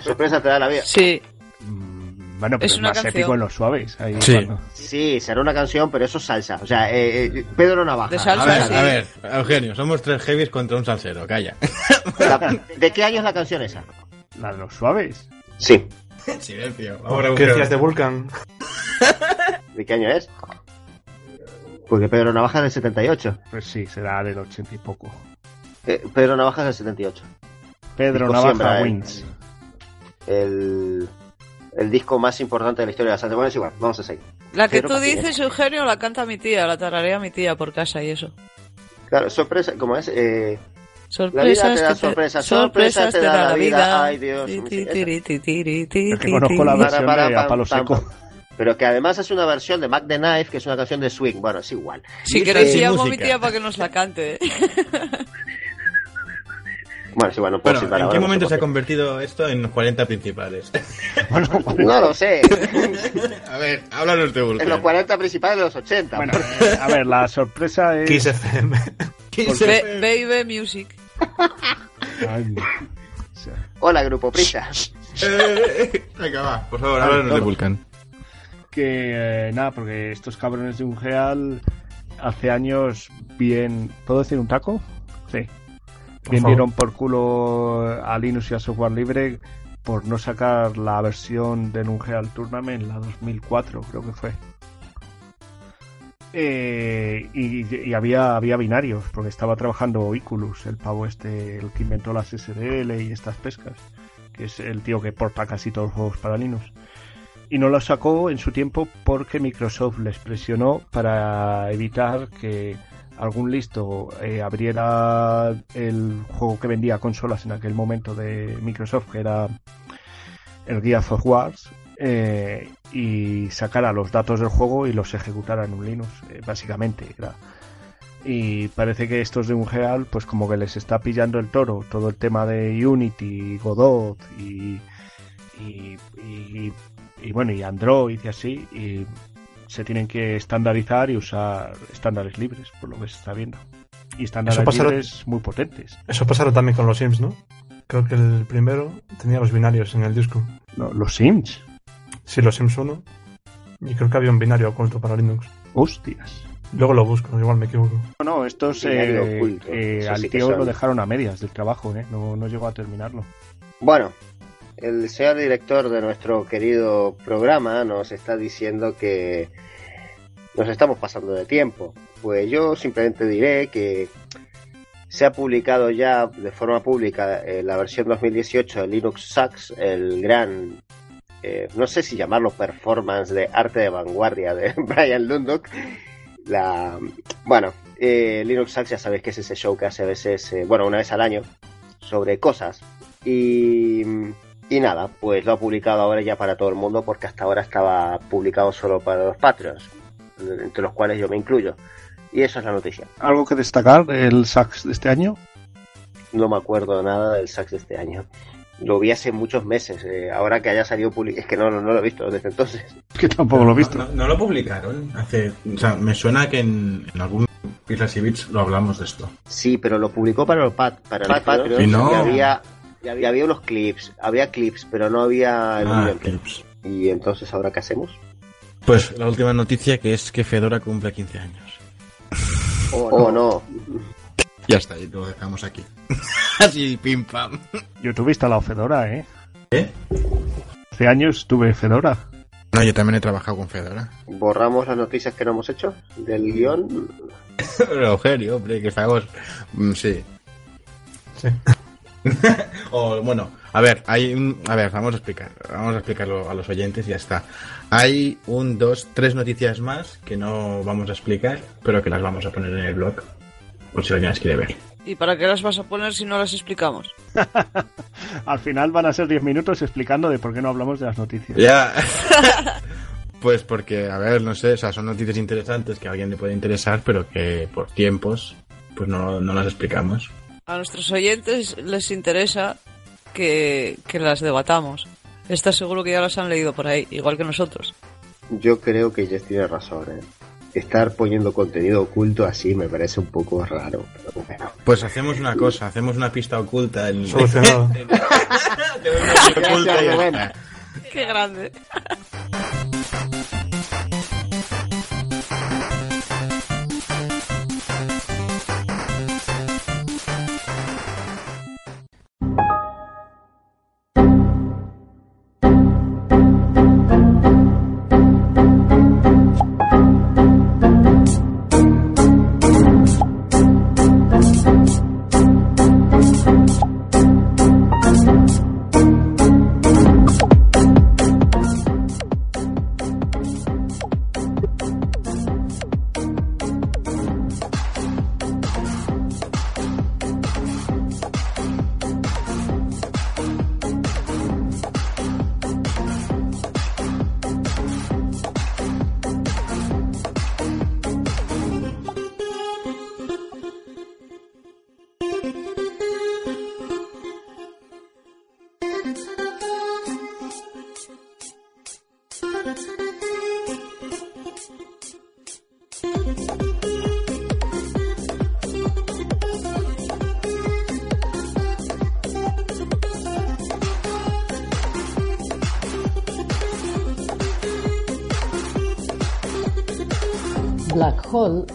Sorpresa te da la vida. Sí, Mm, Bueno, pero Es más canción. épico en Los Suaves. Ahí Sí. cuando- Sí, será una canción, pero eso es salsa. O sea, eh, eh, Pedro Navaja. De salsa, A ver, sí. a ver, Eugenio, somos tres heavies contra un salsero, calla. La- ¿De qué año es la canción esa? La de Los Suaves. Sí. Silencio. Ahora ¿Qué decías de Vulcan? ¿De qué año es? Porque Pedro Navaja es del 78. Pues sí, será del 80 y poco. Eh, Pedro Navaja es del 78. Pedro Navaja siembra. Wins. El, el disco más importante de la historia de la salsa. Bueno, es igual, vamos a seguir. la que Cero tú paciencia. dices, Eugenio, la canta mi tía, la tararea mi tía por casa y eso. Claro, sorpresa, ¿cómo es? Eh, Sorpresas te da que sorpresas, sorpresas te da la vida. Ay, Dios, Es que conozco la Para, versión para, de A pam, Palo pam, Seco. pam. pero que además es una versión de Mac the Knife, que es una canción de swing. Bueno, es igual. Si queréis llamo a mi tía para que nos la cante. Bueno, es igual, no puedo Bueno, citar ¿en qué no sé momento por se ha convertido esto en los 40 principales? No lo sé. A ver, háblanos de en Vulcan. los 40 principales de los 80. Bueno, eh, a ver, la sorpresa es. Kiss FM. Be- Baby Music. Ay, Hola, Grupo Prisa. Eh, Venga, va, por favor, háblanos de Vulcan. que eh, nada, porque estos cabrones de un Real hace años bien. ¿Puedo decir un taco? Sí. Bien favor. dieron por culo a Linux y a software libre por no sacar la versión del Unreal Tournament, la 2004 creo que fue. Eh, y, y había, había binarios, porque estaba trabajando Iculus, el pavo este, el que inventó las SDL y estas pescas, que es el tío que porta casi todos los juegos para Linux. Y no lo sacó en su tiempo porque Microsoft les presionó para evitar que algún listo eh, abriera el juego que vendía consolas en aquel momento de Microsoft, que era el Gears of Wars, eh, y sacara los datos del juego y los ejecutara en un Linux, eh, básicamente. Era. Y parece que estos de Unreal, pues como que les está pillando el toro, todo el tema de Unity, Godot y, y, y, bueno, y Android y así, y se tienen que estandarizar y usar estándares libres, por lo que se está viendo. Y estándares libres muy potentes. Eso pasaron también con los Sims, ¿no? Creo que el primero tenía los binarios en el disco. No, los Sims. Sí, los Sims 1. Y creo que había un binario oculto para Linux. Hostias. Luego lo busco, igual me equivoco. No, no, estos eh, oculto. eh, al tío lo dejaron a medias del trabajo, ¿eh? No, no llegó a terminarlo. Bueno, el señor director de nuestro querido programa nos está diciendo que nos estamos pasando de tiempo. Pues yo simplemente diré que se ha publicado ya de forma pública eh, la versión 2018 de Linux Sucks, el gran, eh, no sé si llamarlo performance de arte de vanguardia de Brian Lundok. La, bueno, eh, Linux Sucks ya sabéis que es ese show que hace a veces, eh, bueno, una vez al año, sobre cosas. Y, y nada, pues lo ha publicado ahora ya para todo el mundo porque hasta ahora estaba publicado solo para los Patreons, entre los cuales yo me incluyo. Y eso es la noticia. ¿Algo que destacar del sax de este año? No me acuerdo nada del sax de este año. Lo vi hace muchos meses. eh, ahora que haya salido publicado, es que no, no, no lo he visto desde entonces. Que tampoco lo he visto. No, no lo publicaron hace. O sea, me suena que en, en algún Pislas y Bits lo hablamos de esto. Sí, pero lo publicó para los pat para los Patreons Y no. y había, y había, había unos clips, había clips, pero no había el Ah, clips. Y entonces, ¿ahora qué hacemos? Pues la última noticia que es que Fedora cumple 15 años. Oh, no. Ya está, y lo dejamos aquí. Así, pim pam. Yo tuve instalado Fedora, ¿eh? ¿Eh? Hace años tuve Fedora. No, yo también he trabajado con Fedora. Borramos las noticias que no hemos hecho del guion. Eugenio, hombre, que estamos. mm, sí. Sí. O bueno, a ver, hay un, a ver, vamos a explicar, vamos a explicarlo a los oyentes y ya está. Hay un, dos, tres noticias más que no vamos a explicar, pero que las vamos a poner en el blog, por si alguien las quiere ver. ¿Y para qué las vas a poner si no las explicamos? Al final van a ser 10 minutos explicando de por qué no hablamos de las noticias. Ya. pues porque, a ver, no sé, o sea, son noticias interesantes que a alguien le puede interesar, pero que por tiempos, pues no, no las explicamos. A nuestros oyentes les interesa que, que las debatamos. Estás seguro que ya las han leído por ahí, igual que nosotros. Yo creo que Jess tiene razón, ¿eh? Estar poniendo contenido oculto así me parece un poco raro, pero bueno. Pues hacemos una cosa, hacemos una pista oculta en... Solucionado. Hacemos una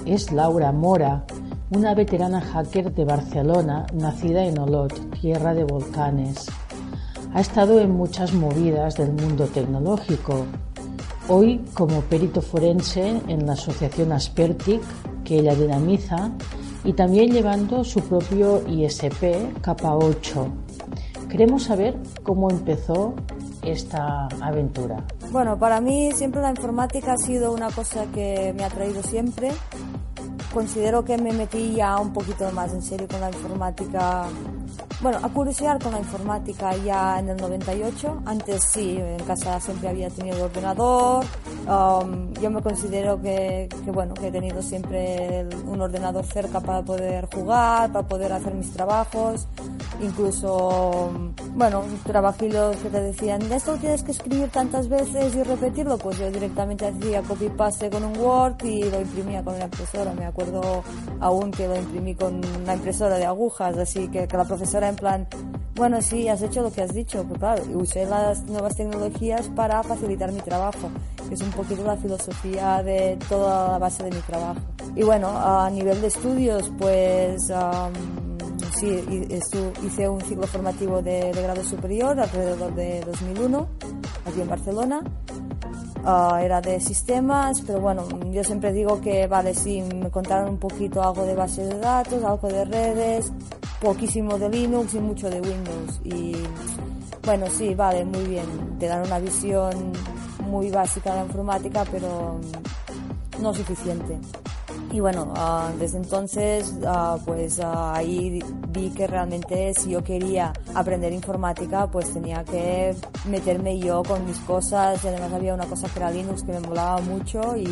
Es Laura Mora, una veterana hacker de Barcelona nacida en Olot, tierra de volcanes. Ha estado en muchas movidas del mundo tecnológico. Hoy como perito forense en la asociación Aspertic, que ella dinamiza, y también llevando su propio ISP K8. Queremos saber cómo empezó esta aventura. Bueno, para mí siempre la informática ha sido una cosa que me ha traído siempre. Considero que me metí ya un poquito más en serio con la informática bueno, a curiosear con la informática ya en el 98. Antes sí, en casa siempre había tenido ordenador. Um, yo me considero que, que, bueno, que he tenido siempre un ordenador cerca para poder jugar, para poder hacer mis trabajos. Incluso, um, bueno, trabajillos que te decían, esto tienes que escribir tantas veces y repetirlo. Pues yo directamente hacía copy-paste con un Word y lo imprimía con una impresora. Me acuerdo aún que lo imprimí con una impresora de agujas, así que, que la profesora en plan, bueno, sí, has hecho lo que has dicho, pues claro, usé las nuevas tecnologías para facilitar mi trabajo, que es un poquito la filosofía de toda la base de mi trabajo. Y bueno, a nivel de estudios, pues am, sí, hice un ciclo formativo de, de grado superior alrededor de 2001, aquí en Barcelona. Ah, era de sistemas, pero bueno, yo siempre digo que, vale, sí, me contaron un poquito algo de base de datos, algo de redes, poquísimo de Linux y mucho de Windows. Y bueno, sí, vale, muy bien, te dan una visión muy básica de la informática, pero no suficiente. Y bueno, ah, desde entonces, ah, pues ah, ahí vi que realmente si yo quería aprender informática, pues tenía que meterme yo con mis cosas. Y además había una cosa que era Linux que me molaba mucho y,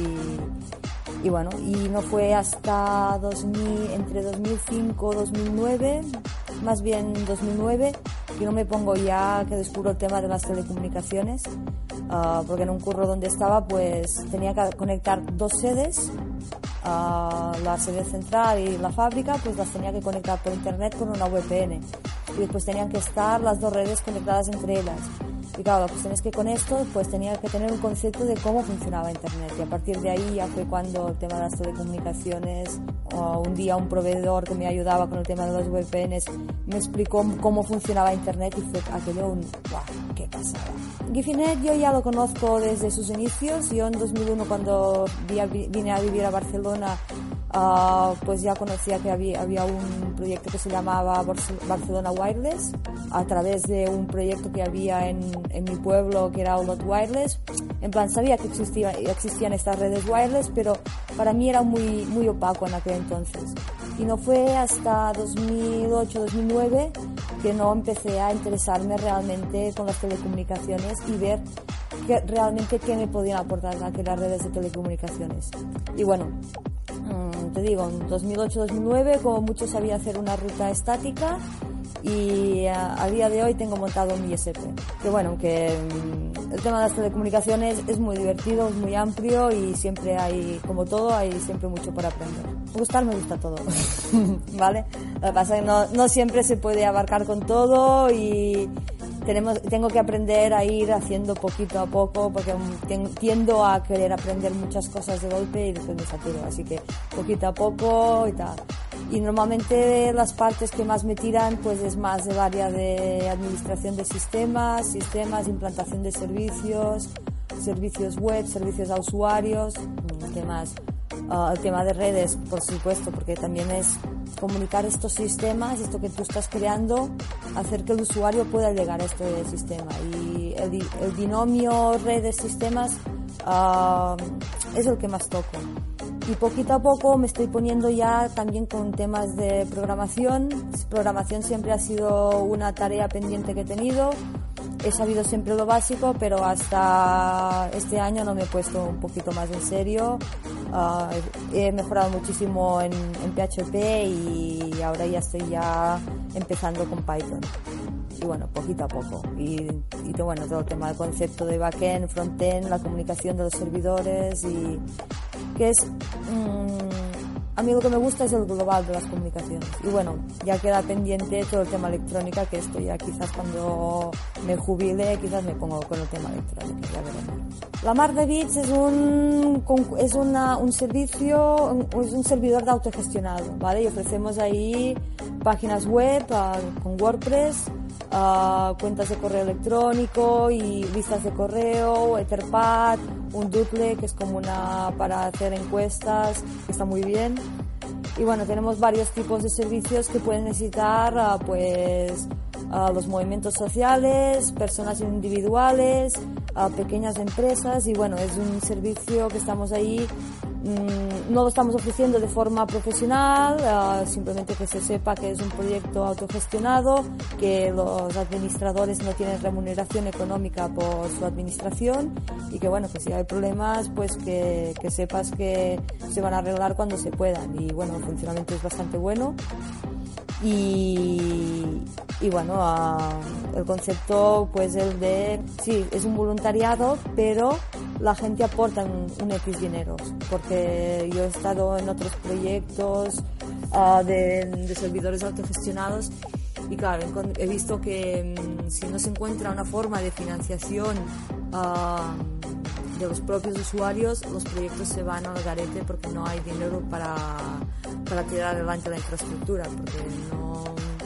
y bueno, y no fue hasta 2000, entre 2005 y 2009, más bien 2009, que no me pongo ya que descubro el tema de las telecomunicaciones, ah, porque en un curro donde estaba pues tenía que conectar dos sedes, ah, la sede central y la fábrica, pues las tenía que conectar por internet con una VPN. Y después tenían que estar las dos redes conectadas entre ellas. Y claro, la cuestión es que con esto pues tenía que tener un concepto de cómo funcionaba Internet y a partir de ahí ya fue cuando el tema de las telecomunicaciones, o un día un proveedor que me ayudaba con el tema de los VPNs me explicó cómo funcionaba Internet y fue aquello un ¡guau! ¡Qué pasada! Gifinet yo ya lo conozco desde sus inicios, yo en 2001 cuando vine a vivir a Barcelona Ah, pues ya conocía que había, había un proyecto que se llamaba Barce- Barcelona Wireless a través de un proyecto que había en, en mi pueblo que era Olot Wireless. En plan, sabía que existía, existían estas redes wireless, pero para mí era muy, muy opaco en aquel entonces. Y no fue hasta 2008-2009 que no empecé a interesarme realmente con las telecomunicaciones y ver que realmente qué me podían aportar aquellas redes de telecomunicaciones. Y bueno, Mm, te digo, en 2008-2009 como mucho sabía hacer una ruta estática y a, a día de hoy tengo montado un ISP. Que bueno, que mm, el tema de las telecomunicaciones es muy divertido, es muy amplio y siempre hay, como todo, hay siempre mucho por aprender. Gustar me gusta todo, ¿vale? Lo que pasa es que no, no siempre se puede abarcar con todo y tengo que aprender a ir haciendo poquito a poco porque tiendo a querer aprender muchas cosas de golpe y después me saturo. Así que poquito a poco y tal. Y normalmente las partes que más me tiran pues es más del área de administración de sistemas, sistemas, implantación de servicios, servicios web, servicios a usuarios, mm, temas Ah, el tema de redes, por supuesto, porque también es comunicar estos sistemas, esto que tú estás creando, hacer que el usuario pueda llegar a este sistema. Y el, el binomio redes-sistemas ah, es el que más toco. Y poquito a poco me estoy poniendo ya también con temas de programación. Programación siempre ha sido una tarea pendiente que he tenido. He sabido siempre lo básico, pero hasta este año no me he puesto un poquito más en serio. Ah, he mejorado muchísimo en, en PHP y ahora ya estoy ya empezando con Python. Y bueno, poquito a poco. Y, y bueno, todo el tema del concepto de backend, frontend, la comunicación de los servidores y que es... mm, a mí lo que me gusta es el global de las comunicaciones. Y bueno, ya queda pendiente todo el tema electrónica, que esto ya quizás cuando me jubile, quizás me pongo con el tema electrónica, ya veremos. La Mar de Bits es un, es una, un servicio, es un servidor de autogestionado, ¿vale? Y ofrecemos ahí páginas web ah, con WordPress, ah, cuentas de correo electrónico y listas de correo, Etherpad, un Doodle que es como una para hacer encuestas, que está muy bien. Y bueno, tenemos varios tipos de servicios que pueden necesitar ah, pues ah, los movimientos sociales, personas individuales, a pequeñas empresas y bueno, es un servicio que estamos ahí, mm, no lo estamos ofreciendo de forma profesional, ah, simplemente que se sepa que es un proyecto autogestionado, que los administradores no tienen remuneración económica por su administración y que bueno, que si hay problemas, pues que, que sepas que se van a arreglar cuando se puedan y bueno, el funcionamiento es bastante bueno y, y bueno, ah, el concepto pues el de, sí, es un voluntariado, pero la gente aporta un, un X dineros, porque yo he estado en otros proyectos ah, de, servidores autogestionados y claro, he visto que mm, si no se encuentra una forma de financiación ah, de los propios usuarios, los proyectos se van al garete porque no hay dinero para, para tirar adelante la infraestructura, porque no,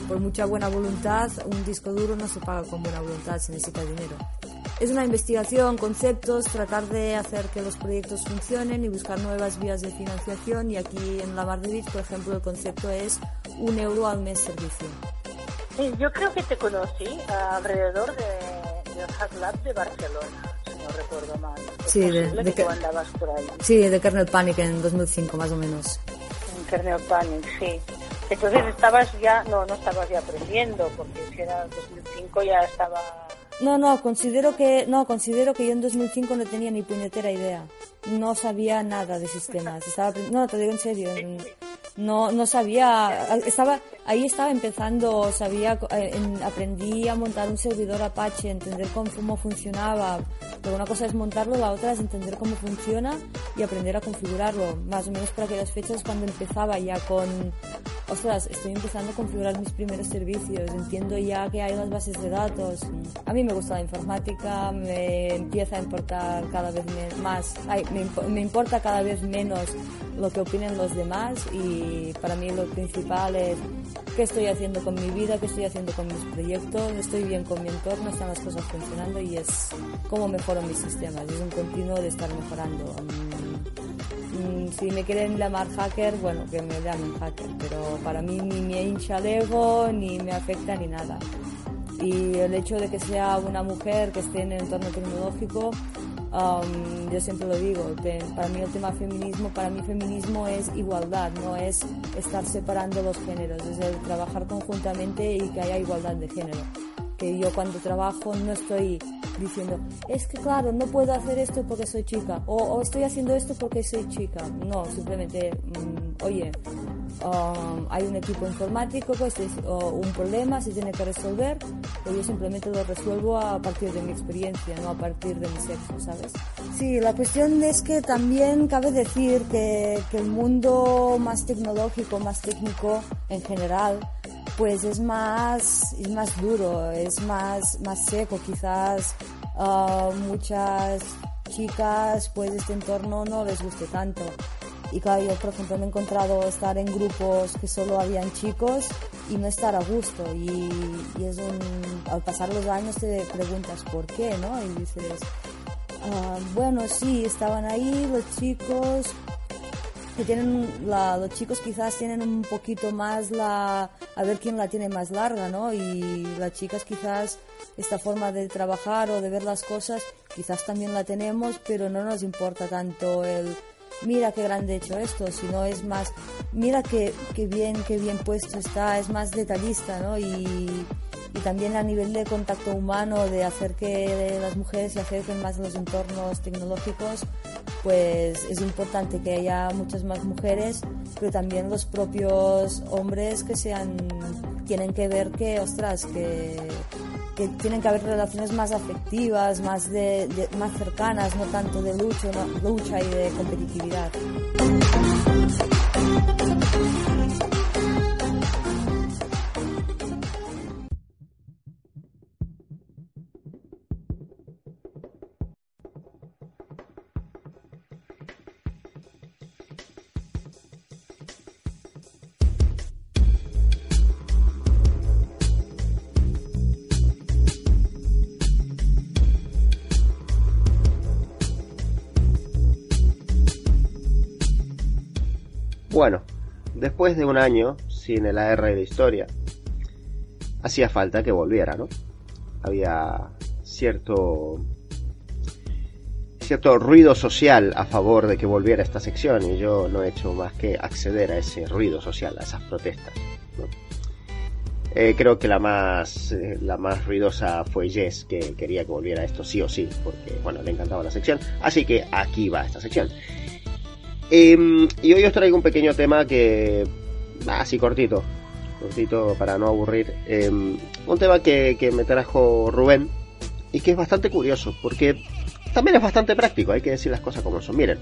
por mucha buena voluntad, un disco duro no se paga con buena voluntad, se necesita dinero. Es una investigación, conceptos, tratar de hacer que los proyectos funcionen y buscar nuevas vías de financiación y aquí en la Mar de Vic, por ejemplo, el concepto es un euro al mes servicio. Sí, yo creo que te conocí alrededor de, del Hack Lab de Barcelona, si no recuerdo mal. Sí, de- de que- andabas por ahí. Sí, de Kernel Panic en 2005 más o menos. Panic, sí. Entonces estabas ya, no, no estabas ya aprendiendo, porque si era 2005 ya estaba... No, no, considero que no, considero que yo en 2005 no tenía ni puñetera idea. No sabía nada de sistemas. Estaba no, te digo en serio. No no sabía, estaba ahí estaba empezando, sabía eh, en- aprendí a montar un servidor Apache, entender cómo, funcionaba. Pero una cosa es montarlo, la otra es entender cómo funciona y aprender a configurarlo. Más o menos por aquellas fechas cuando empezaba ya con ostras, estoy empezando a configurar mis primeros servicios, entiendo ya que hay las bases de datos. A mí me gusta la informática, me empieza a importar cada vez más, ay, me, me importa cada vez menos lo que opinen los demás y para mí lo principal es qué estoy haciendo con mi vida, qué estoy haciendo con mis proyectos, estoy bien con mi entorno, están las cosas funcionando y es cómo mejoro mis sistemas, es un continuo de estar mejorando. Mm, si me quieren llamar hacker, bueno, que me llamen hacker, pero para mí ni me hincha el ego, ni me afecta, ni nada. Y el hecho de que sea una mujer que esté en el entorno tecnológico, um, yo siempre lo digo, para mí el tema feminismo, para mí feminismo es igualdad, no es estar separando los géneros, es el trabajar conjuntamente y que haya igualdad de género. Que yo cuando trabajo no estoy diciendo, es que claro, no puedo hacer esto porque soy chica, o, o estoy haciendo esto porque soy chica. No, simplemente, mm, oye, um, hay un equipo informático, pues es o un problema, se tiene que resolver, pues yo simplemente lo resuelvo a partir de mi experiencia, no a partir de mi sexo, ¿sabes? Sí, la cuestión es que también cabe decir que, que el mundo más tecnológico, más técnico en general, pues es más, es más duro, es más, más seco, quizás ah, muchas chicas pues este entorno no les guste tanto. Y claro, yo por ejemplo me he encontrado estar en grupos que solo habían chicos y no estar a gusto. Y, es un, al pasar los años te preguntas por qué, ¿no? Y dices, ah, bueno, sí, estaban ahí los chicos, que tienen la- los chicos quizás tienen un poquito más la a ver quién la tiene más larga no y las chicas quizás esta forma de trabajar o de ver las cosas quizás también la tenemos pero no nos importa tanto el mira qué grande he hecho esto sino es más mira qué, qué bien qué bien puesto está es más detallista no y y también a nivel de contacto humano, de hacer que las mujeres se acerquen más a los entornos tecnológicos, pues es importante que haya muchas más mujeres, pero también los propios hombres que sean, tienen que ver que, ostras, que, que tienen que haber relaciones más afectivas, más, de, de- más cercanas, no tanto de lucha, lucha y de competitividad. Después de un año sin el AR de historia, hacía falta que volviera, ¿no? Había cierto cierto ruido social a favor de que volviera esta sección y yo no he hecho más que acceder a ese ruido social, a esas protestas. Eh, creo que la más eh, la más ruidosa fue Jess, que quería que volviera esto sí o sí, porque bueno, le encantaba la sección. Así que aquí va esta sección. Em, y hoy os traigo un pequeño tema que, así cortito, cortito para no aburrir. Em, un tema que, me trajo Rubén y que es bastante curioso, porque también es bastante práctico, hay que decir las cosas como son. Miren,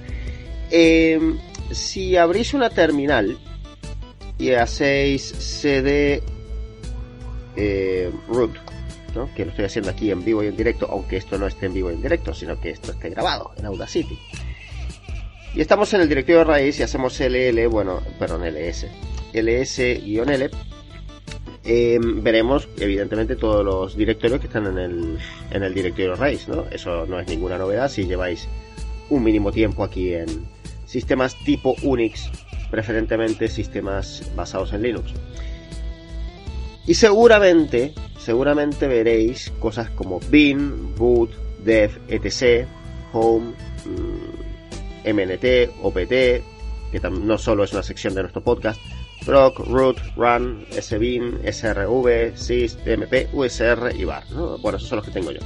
em, si abrís una terminal y hacéis cd eh, root, que lo estoy haciendo aquí en vivo y en directo, aunque esto no esté en vivo y en directo, sino que esto esté grabado en Audacity. Y estamos en el directorio raíz y hacemos ll, bueno, perdón, ls, ls-l, eh, veremos evidentemente todos los directorios que están en el, en el directorio raíz, ¿no? Eso no es ninguna novedad si lleváis un mínimo tiempo aquí en sistemas tipo Unix, preferentemente sistemas basados en Linux. Y seguramente, seguramente veréis cosas como bin, boot, dev, etc, home, mm, mnt, opt, que no solo es una sección de nuestro podcast, proc, root, run, sbin, srv, sys, tmp, usr y bar. ¿no? Bueno, esos son los que tengo yo.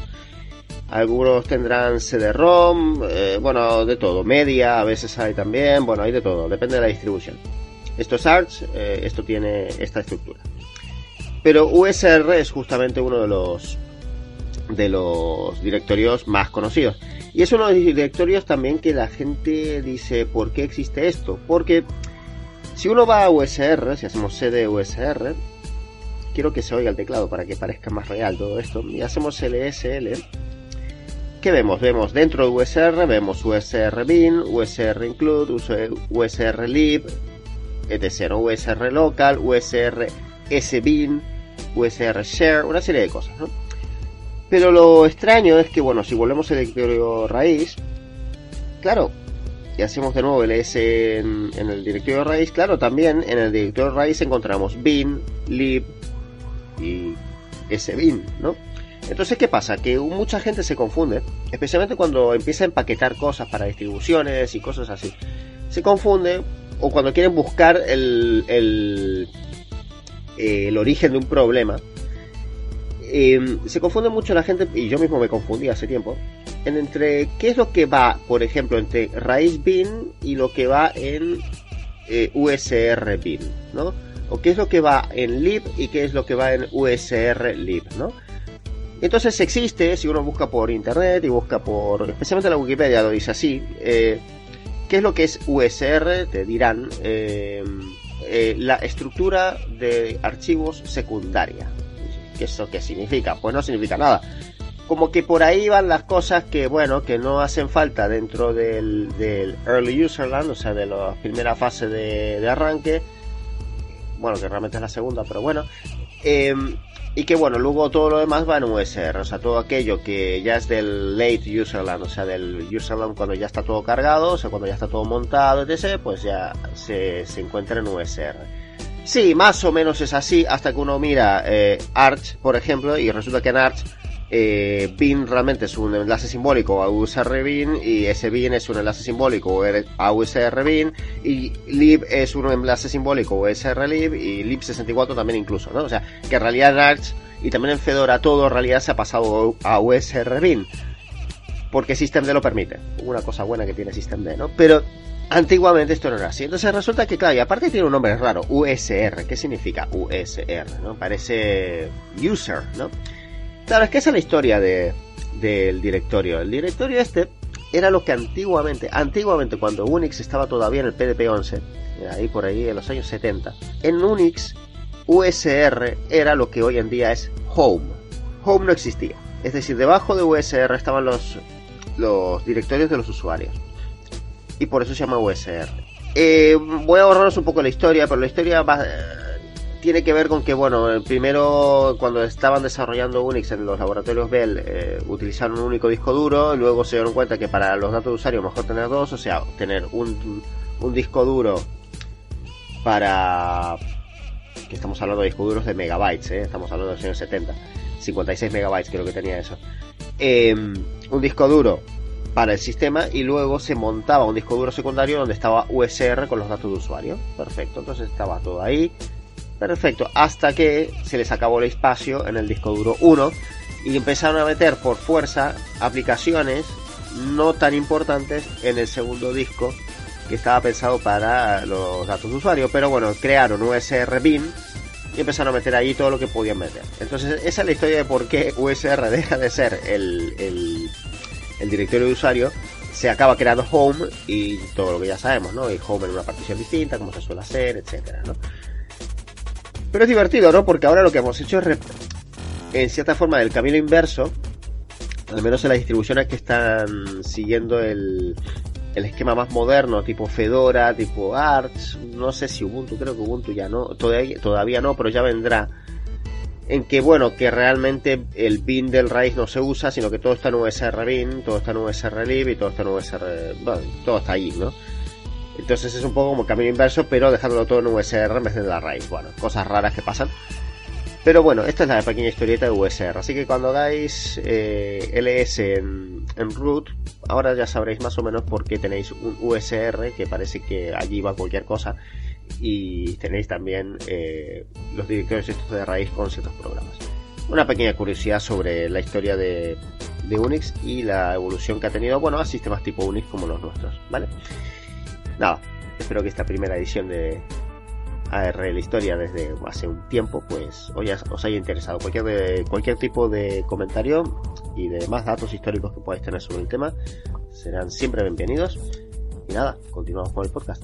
Algunos tendrán CD-ROM, eh, bueno, de todo. Media, a veces hay también, bueno, hay de todo, depende de la distribución. Esto es Arch, eh, esto tiene esta estructura. Pero USR es justamente uno de los de los directorios más conocidos. Y es uno de los directorios también que la gente dice, ¿por qué existe esto? Porque si uno va a USR, si hacemos cd USR, quiero que se oiga el teclado para que parezca más real todo esto, y hacemos LSL, ¿qué vemos? Vemos dentro de USR, vemos USR bin, USR include, USR lib, etc. USR local, USR sbin, USR share, una serie de cosas, ¿no? Pero lo extraño es que, bueno, si volvemos al directorio raíz, claro, y hacemos de nuevo el S en, el directorio raíz, claro, también en el directorio raíz encontramos bin, lib y sbin, ¿no? Entonces, ¿qué pasa? Que mucha gente se confunde, especialmente cuando empieza a empaquetar cosas para distribuciones y cosas así. Se confunde, o cuando quieren buscar el, el, el origen de un problema, eh, se confunde mucho la gente, y yo mismo me confundí hace tiempo, en entre qué es lo que va, por ejemplo, entre raíz bin y lo que va en eh, USR bin, ¿no? O qué es lo que va en lib y qué es lo que va en USR lib, ¿no? Entonces existe, si uno busca por internet y busca por, especialmente la Wikipedia lo dice así, eh, ¿qué es lo que es USR? Te dirán eh, la estructura de archivos secundaria. ¿Qué eso qué significa? Pues no significa nada. Como que por ahí van las cosas que, bueno, que no hacen falta dentro del, del Early Userland, o sea, de la primera fase de, arranque. Bueno, que realmente es la segunda, pero bueno. Eh, y que bueno, luego todo lo demás va en USR, o sea, todo aquello que ya es del late userland, o sea, del userland cuando ya está todo cargado, o sea, cuando ya está todo montado, etc., pues ya se, se encuentra en USR. Sí, más o menos es así, hasta que uno mira eh, Arch, por ejemplo, y resulta que en Arch eh, bin realmente es un enlace simbólico a USR bin y ese bin es un enlace simbólico a USR bin y lib es un enlace simbólico a USR lib y lib64 también incluso, ¿no? O sea, que en realidad en Arch y también en Fedora todo en realidad se ha pasado a USR bin porque Systemd lo permite. Una cosa buena que tiene Systemd, ¿no? Pero antiguamente esto no era así. Entonces resulta que, claro, y aparte tiene un nombre raro, USR. ¿Qué significa USR? ¿no? Parece user, ¿no? Claro, es que esa es la historia de, del directorio. El directorio este era lo que antiguamente, antiguamente cuando Unix estaba todavía en el PDP-11, ahí por ahí en los años 70, en Unix USR era lo que hoy en día es Home. Home no existía. Es decir, debajo de USR estaban los, los directorios de los usuarios. Y por eso se llama USR. Eh, voy a ahorraros un poco la historia, pero la historia va, tiene que ver con que, bueno, primero cuando estaban desarrollando Unix en los laboratorios Bell eh, utilizaron un único disco duro, luego se dieron cuenta que para los datos de usuario mejor tener dos, o sea, tener un, un disco duro para... que estamos hablando de discos duros de megabytes, ¿eh? estamos hablando de los años 70, 56 megabytes creo que tenía eso. Eh, un disco duro para el sistema y luego se montaba un disco duro secundario donde estaba USR con los datos de usuario. Perfecto, entonces estaba todo ahí. Perfecto, hasta que se les acabó el espacio en el disco duro 1 y empezaron a meter por fuerza aplicaciones no tan importantes en el segundo disco que estaba pensado para los datos de usuario. Pero bueno, crearon USR Bin y empezaron a meter ahí todo lo que podían meter. Entonces, esa es la historia de por qué USR deja de ser el, el, el directorio de usuario, se acaba creando Home y todo lo que ya sabemos, ¿no? Y Home en una partición distinta, como se suele hacer, etcétera, ¿no? Pero es divertido, ¿no? Porque ahora lo que hemos hecho es, en cierta forma, del camino inverso, al menos en las distribuciones que están siguiendo el, el esquema más moderno, tipo Fedora, tipo Arch, no sé si Ubuntu, creo que Ubuntu ya no, todavía, todavía no, pero ya vendrá. En que bueno, que realmente el bin del raíz no se usa, sino que todo está en USR bin, todo está en USR lib y todo está en USR, bueno, todo está allí, ¿no? Entonces es un poco como camino inverso, pero dejándolo todo en USR en vez de la raíz. Bueno, cosas raras que pasan. Pero bueno, esta es la pequeña historieta de USR. Así que cuando hagáis eh, LS en root, ahora ya sabréis más o menos por qué tenéis un USR, que parece que allí va cualquier cosa. Y tenéis también eh, los directorios estos de raíz con ciertos programas. Una pequeña curiosidad sobre la historia de, Unix y la evolución que ha tenido, bueno, a sistemas tipo Unix como los nuestros, ¿vale? Nada, espero que esta primera edición de AR la historia desde hace un tiempo, pues os haya interesado. Cualquier, cualquier tipo de comentario y de más datos históricos que podáis tener sobre el tema serán siempre bienvenidos. Y nada, continuamos con el podcast.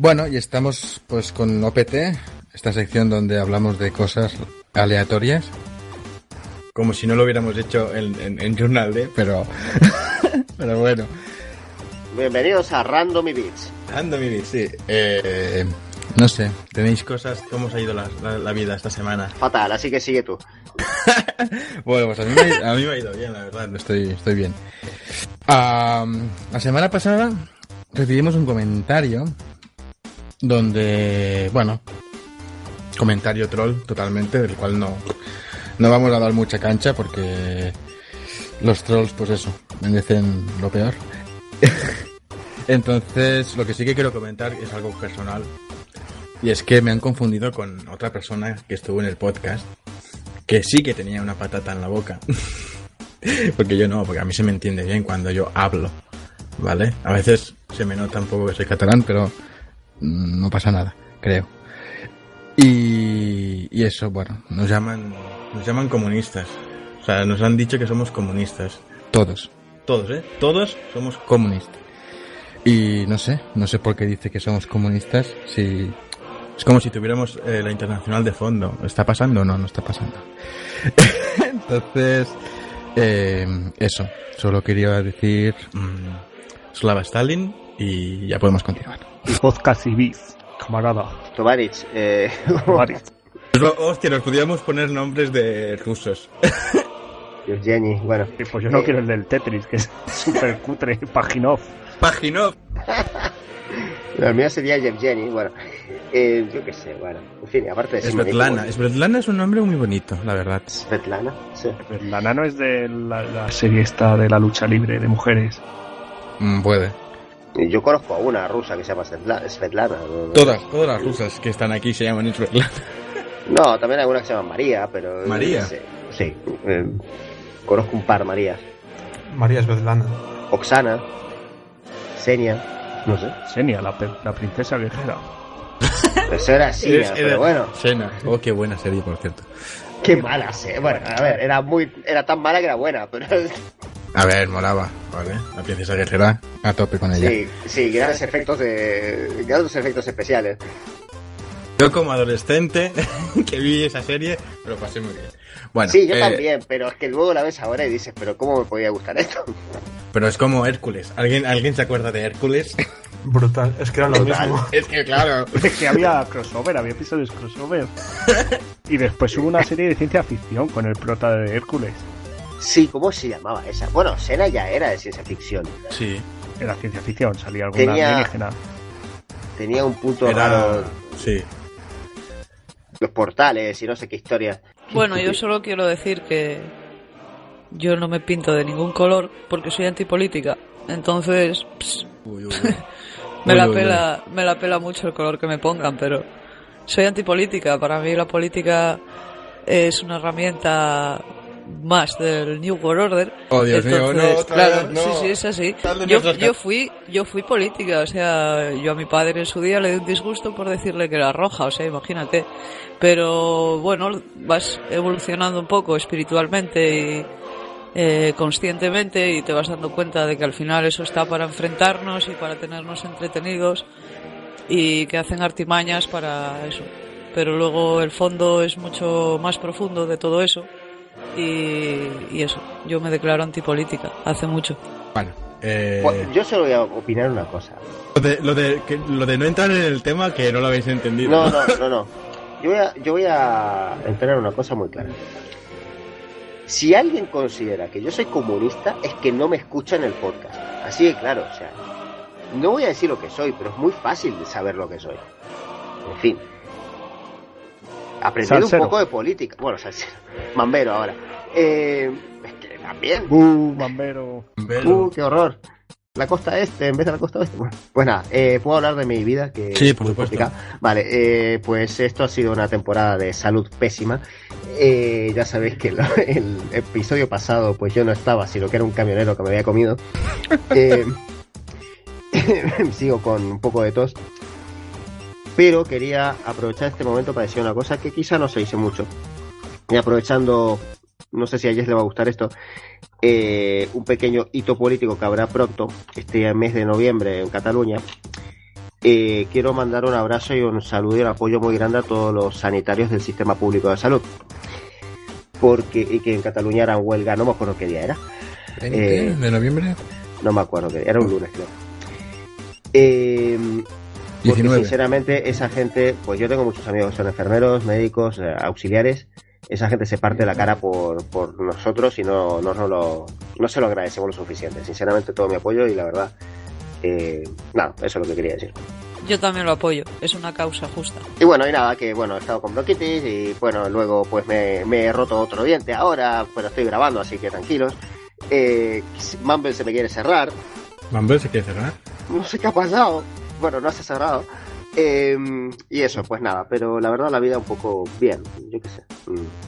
Bueno, y estamos pues con OPT, esta sección donde hablamos de cosas aleatorias. Como si no lo hubiéramos hecho en, en, en Journal D, pero, pero bueno. Bienvenidos a Random Bits. Random Bits, sí. Eh, no sé, ¿tenéis cosas? ¿Cómo os ha ido la, la, la vida esta semana? Fatal, así que sigue tú. Bueno, pues a mí, me, ha- a mí me ha ido bien, la verdad, estoy, estoy bien. Am, la semana pasada recibimos un comentario donde, bueno, comentario troll totalmente, del cual no, no vamos a dar mucha cancha porque los trolls, pues eso, merecen lo peor. Entonces, lo que sí que quiero comentar es algo personal. Y es que me han confundido con otra persona que estuvo en el podcast, que sí que tenía una patata en la boca. porque yo no, porque a mí se me entiende bien cuando yo hablo, ¿vale? A veces se me nota un poco que soy catalán, pero no pasa nada, creo. Y, y eso, bueno, nos llaman, nos llaman comunistas. O sea, nos han dicho que somos comunistas. Todos. Todos, ¿eh? Todos somos comunistas. Y no sé, no sé por qué dice que somos comunistas. Si es como si tuviéramos eh, la internacional de fondo. ¿Está pasando? No, no está pasando. Entonces, eh, eso. Solo quería decir mm, Slava Stalin y ya podemos continuar. Y podcast y biz, camarada. Tovarich, eh... Tovarich. Hostia, nos podríamos poner nombres de rusos. Jenny, bueno. Sí, pues yo no Eh, quiero el del Tetris, que es súper cutre, Paginov. Paginov. El mío sería Yevgeny, bueno. Eh, yo qué sé, bueno. En fin, aparte de Svetlana. Svetlana es un nombre muy bonito, la verdad. Svetlana, sí. La nano es de la, la serie esta de la lucha libre de mujeres. Mm, puede. Yo conozco a una rusa que se llama Svetla- Svetlana. no- Todas, todas las rusas que están aquí se llaman Svetlana. No, también hay una que se llama María, pero... ¿María? Sí, sí, eh, conozco un par Marías. María Svetlana. Oksana, Senia, no sé. Senia, la, la princesa guerrera. Eso era así, Eres- pero bueno. Sena. Oh, qué buena serie, por cierto. Qué mala, sé. Bueno, a ver, era muy, era tan mala que era buena, pero A ver, molaba, ¿vale? La princesa guerrera a tope con ella. sí, sí, grandes efectos de, grandes efectos especiales. Yo como adolescente que vi esa serie, lo pasé muy bien. Bueno, sí, yo eh, también, pero es que luego la ves ahora y dices, pero ¿cómo me podía gustar esto? Pero es como Hércules. ¿Alguien, ¿Alguien se acuerda de Hércules? Brutal, es que era lo Brutal. mismo. es que claro. Es que había crossover, había episodios crossover. Y después hubo una serie de ciencia ficción con el prota de Hércules. Sí, ¿cómo se llamaba esa? Bueno, Sena ya era de ciencia ficción. Sí. Era ciencia ficción, salía alguna Tenía- alienígena. Tenía un punto Era... raro, Sí. los portales y no sé qué historia. Bueno, yo solo quiero decir que yo no me pinto de ningún color porque soy antipolítica. Entonces, ps, Uy, uy, uy. me, Uy, la uy, uy. pela, me la pela mucho el color que me pongan, pero soy antipolítica. Para mí la política es una herramienta más del New World Order. Oh, Dios mío, no, claro, no. sí, sí, es así. Yo, yo fui, yo fui política, o sea, yo a mi padre en su día le di un disgusto por decirle que era roja, o sea, imagínate. Pero bueno, vas evolucionando un poco espiritualmente y eh, conscientemente y te vas dando cuenta de que al final eso está para enfrentarnos y para tenernos entretenidos y que hacen artimañas para eso. Pero luego el fondo es mucho más profundo de todo eso y, y eso. Yo me declaro antipolítica hace mucho. Bueno, eh, Bueno, yo solo voy a opinar una cosa. lo, de, lo, de, que- lo de no entrar en el tema que no lo habéis entendido. No, no, no, no. Yo voy a, yo voy a entrar en una cosa muy clara. Si alguien considera que yo soy comunista, es que no me escucha en el podcast. Así de claro, o sea, no voy a decir lo que soy, pero es muy fácil de saber lo que soy. En fin. Aprendiendo un poco de política. Bueno, salsero. Mambero ahora. Eh, es que también. ¡Uh, bombero! Uh, qué horror. La costa este en vez de la costa oeste. Bueno, pues nada, eh, puedo hablar de mi vida, que Sí, es por muy supuesto. complicada? Vale, eh, pues esto ha sido una temporada de salud pésima. Eh, ya sabéis que el episodio pasado, pues yo no estaba, sino que era un camionero que me había comido. Eh, sigo con un poco de tos. Pero quería aprovechar este momento para decir una cosa que quizá no se dice mucho. Y aprovechando, no sé si a Jess le va a gustar esto, eh, un pequeño hito político que habrá pronto, este mes de noviembre en Cataluña. Eh, quiero mandar un abrazo y un saludo y un apoyo muy grande a todos los sanitarios del sistema público de salud. Porque, y que en Cataluña harán huelga, no me acuerdo qué día era. Eh, ¿De noviembre? No me acuerdo qué día, era un lunes creo. Eh, porque 19. sinceramente esa gente, pues yo tengo muchos amigos que son enfermeros, médicos, eh, auxiliares. Esa gente se parte la cara por, por nosotros y no, no, no, lo, no se lo agradecemos lo suficiente. Sinceramente todo mi apoyo y la verdad, eh, nada, eso es lo que quería decir. Yo también lo apoyo, es una causa justa. Y bueno, y nada, que bueno, he estado con bronquitis y bueno, luego pues me, me he roto otro diente ahora, pero estoy grabando, así que tranquilos. Eh, Mumble se me quiere cerrar, ¿Mumble se quiere cerrar? no sé qué ha pasado. Bueno, no se ha cerrado. Eh, y eso, pues nada, pero la verdad la vida un poco bien, yo qué sé. Mm.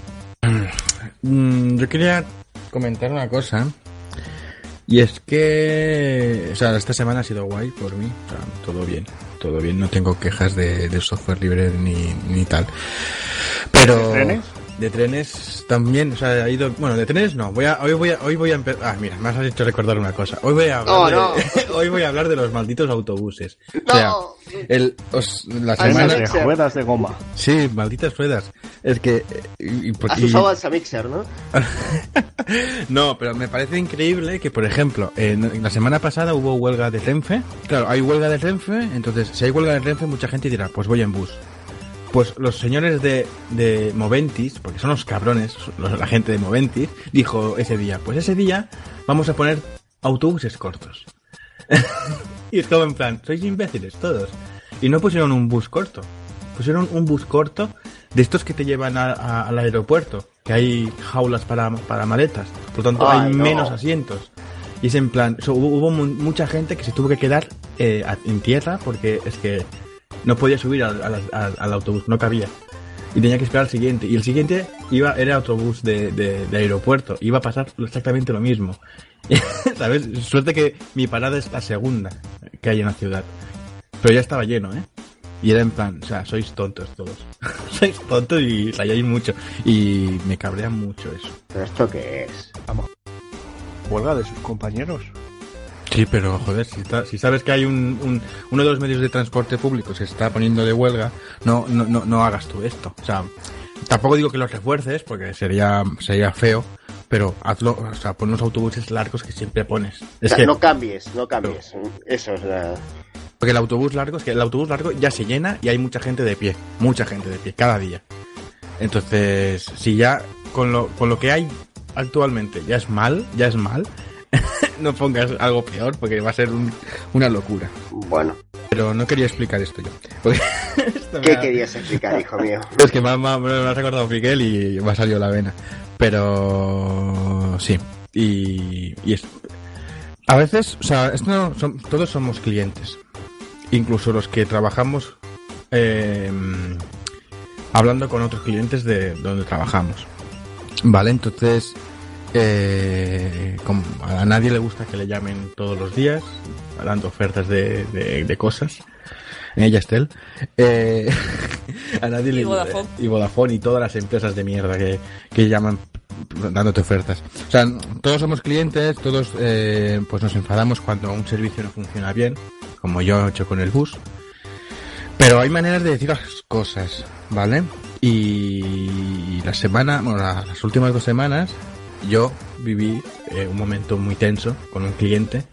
Mm, yo quería comentar una cosa. Y es que, o sea, esta semana ha sido guay por mí. O sea, todo bien, todo bien. No tengo quejas de, de software libre ni, ni tal. Pero... ¿De trenes? De trenes también, o sea, ha ido... Bueno, de trenes no. Voy a, hoy voy a, hoy voy a empezar... Ah, mira, me has hecho recordar una cosa. Hoy voy a hablar, Oh, de, no. hoy voy a hablar de los malditos autobuses. O sea, No. el, os- la Ay, semana... De ruedas de goma. Sí, malditas ruedas. Es que... y- y- Has y- usado Alsa Mixer, ¿no? no, pero me parece increíble que, por ejemplo, en la semana pasada hubo huelga de Renfe. Claro, hay huelga de Renfe, entonces si hay huelga de Renfe, mucha gente dirá, pues voy en bus. Pues los señores de, de Moventis, porque son los cabrones, los- la gente de Moventis, dijo ese día, pues ese día vamos a poner autobuses cortos. y es como en plan, sois imbéciles todos. Y no pusieron un bus corto, pusieron un bus corto de estos que te llevan a- a- al aeropuerto, que hay jaulas para, para maletas, por lo tanto Ay, hay no. menos asientos. Y es en plan, so, hubo, hubo mu- mucha gente que se tuvo que quedar eh, en tierra porque es que no podía subir al, al- al- al autobús, no cabía. Y tenía que esperar al siguiente. Y el siguiente iba era autobús de, de- de aeropuerto. Iba a pasar exactamente lo mismo. ¿Sabes? Suerte que mi parada es la segunda que hay en la ciudad. Pero ya estaba lleno, ¿eh? Y era en plan, o sea, sois tontos todos. sois tontos y rayáis mucho. Y me cabrea mucho eso. ¿Pero esto qué es? Huelga de sus compañeros. Sí, pero joder, si, si sabes que hay un, un- uno de los medios de transporte público se está poniendo de huelga, no, no, no, no hagas tú esto. O sea, tampoco digo que los refuerces, porque sería, sería feo, pero hazlo, o sea, pon los autobuses largos que siempre pones. O sea, que, no cambies, no cambies. Eso es la... porque el autobús largo, es que el autobús largo ya se llena y hay mucha gente de pie, mucha gente de pie, cada día. Entonces, si ya con lo, con lo que hay actualmente ya es mal, ya es mal, no pongas algo peor porque va a ser un- una locura. Bueno, Pero no quería explicar esto yo. Esto ¿qué querías explicar, hijo mío? Es que me, me me has recordado Miguel y me ha salido la vena. Pero sí. Y, y es, a veces, o sea, esto no, son- todos somos clientes. Incluso los que trabajamos eh, hablando con otros clientes de donde trabajamos. Vale, entonces eh, como a nadie le gusta que le llamen todos los días dando ofertas de, de- de cosas. Ella Estel. Eh, a nadie Y le Vodafone. y Vodafone y todas las empresas de mierda que, que llaman dándote ofertas. O sea, todos somos clientes, todos eh, pues nos enfadamos cuando un servicio no funciona bien, como yo he hecho con el bus. Pero hay maneras de decir las cosas, ¿vale? Y la semana, bueno, la- las últimas dos semanas, yo viví eh, un momento muy tenso con un cliente,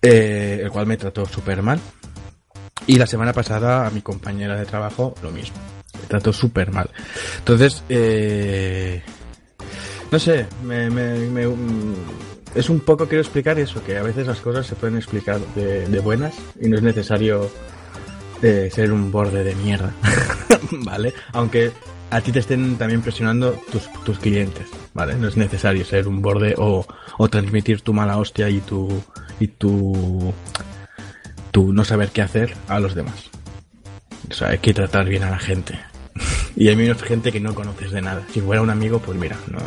eh, el cual me trató súper mal. Y la semana pasada a mi compañera de trabajo lo mismo. Me trató súper mal. Entonces, eh, no sé, me, me- mm, es un poco quiero explicar eso, que a veces las cosas se pueden explicar de, de buenas y no es necesario eh, ser un borde de mierda, ¿vale? Aunque a ti te estén también presionando tus, tus clientes, ¿vale? No es necesario ser un borde o, o transmitir tu mala hostia y tu, y tu, tu no saber qué hacer a los demás. O sea, hay que tratar bien a la gente. Y hay menos gente que no conoces de nada. Si fuera un amigo, pues mira, no.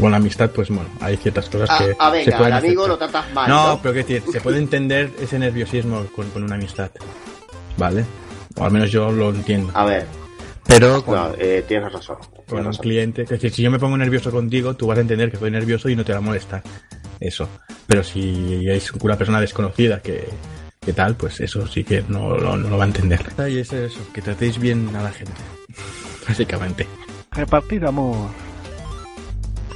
Con la amistad, pues bueno, hay ciertas cosas Ah, que. ah, se venga, pueden al amigo aceptar. lo tratas mal, No, ¿no? pero que decir, se puede entender ese nerviosismo con, con una amistad. ¿Vale? O al menos yo lo entiendo. A ver, Pero no, eh, tienes razón. con un razón. cliente, es decir, si yo me pongo nervioso contigo, tú vas a entender que estoy nervioso y no te va a molestar. Eso. Pero si es una persona desconocida que, que tal, pues eso sí que no, lo- no lo va a entender. Y es eso, que tratéis bien a la gente. Básicamente. Repartir amor.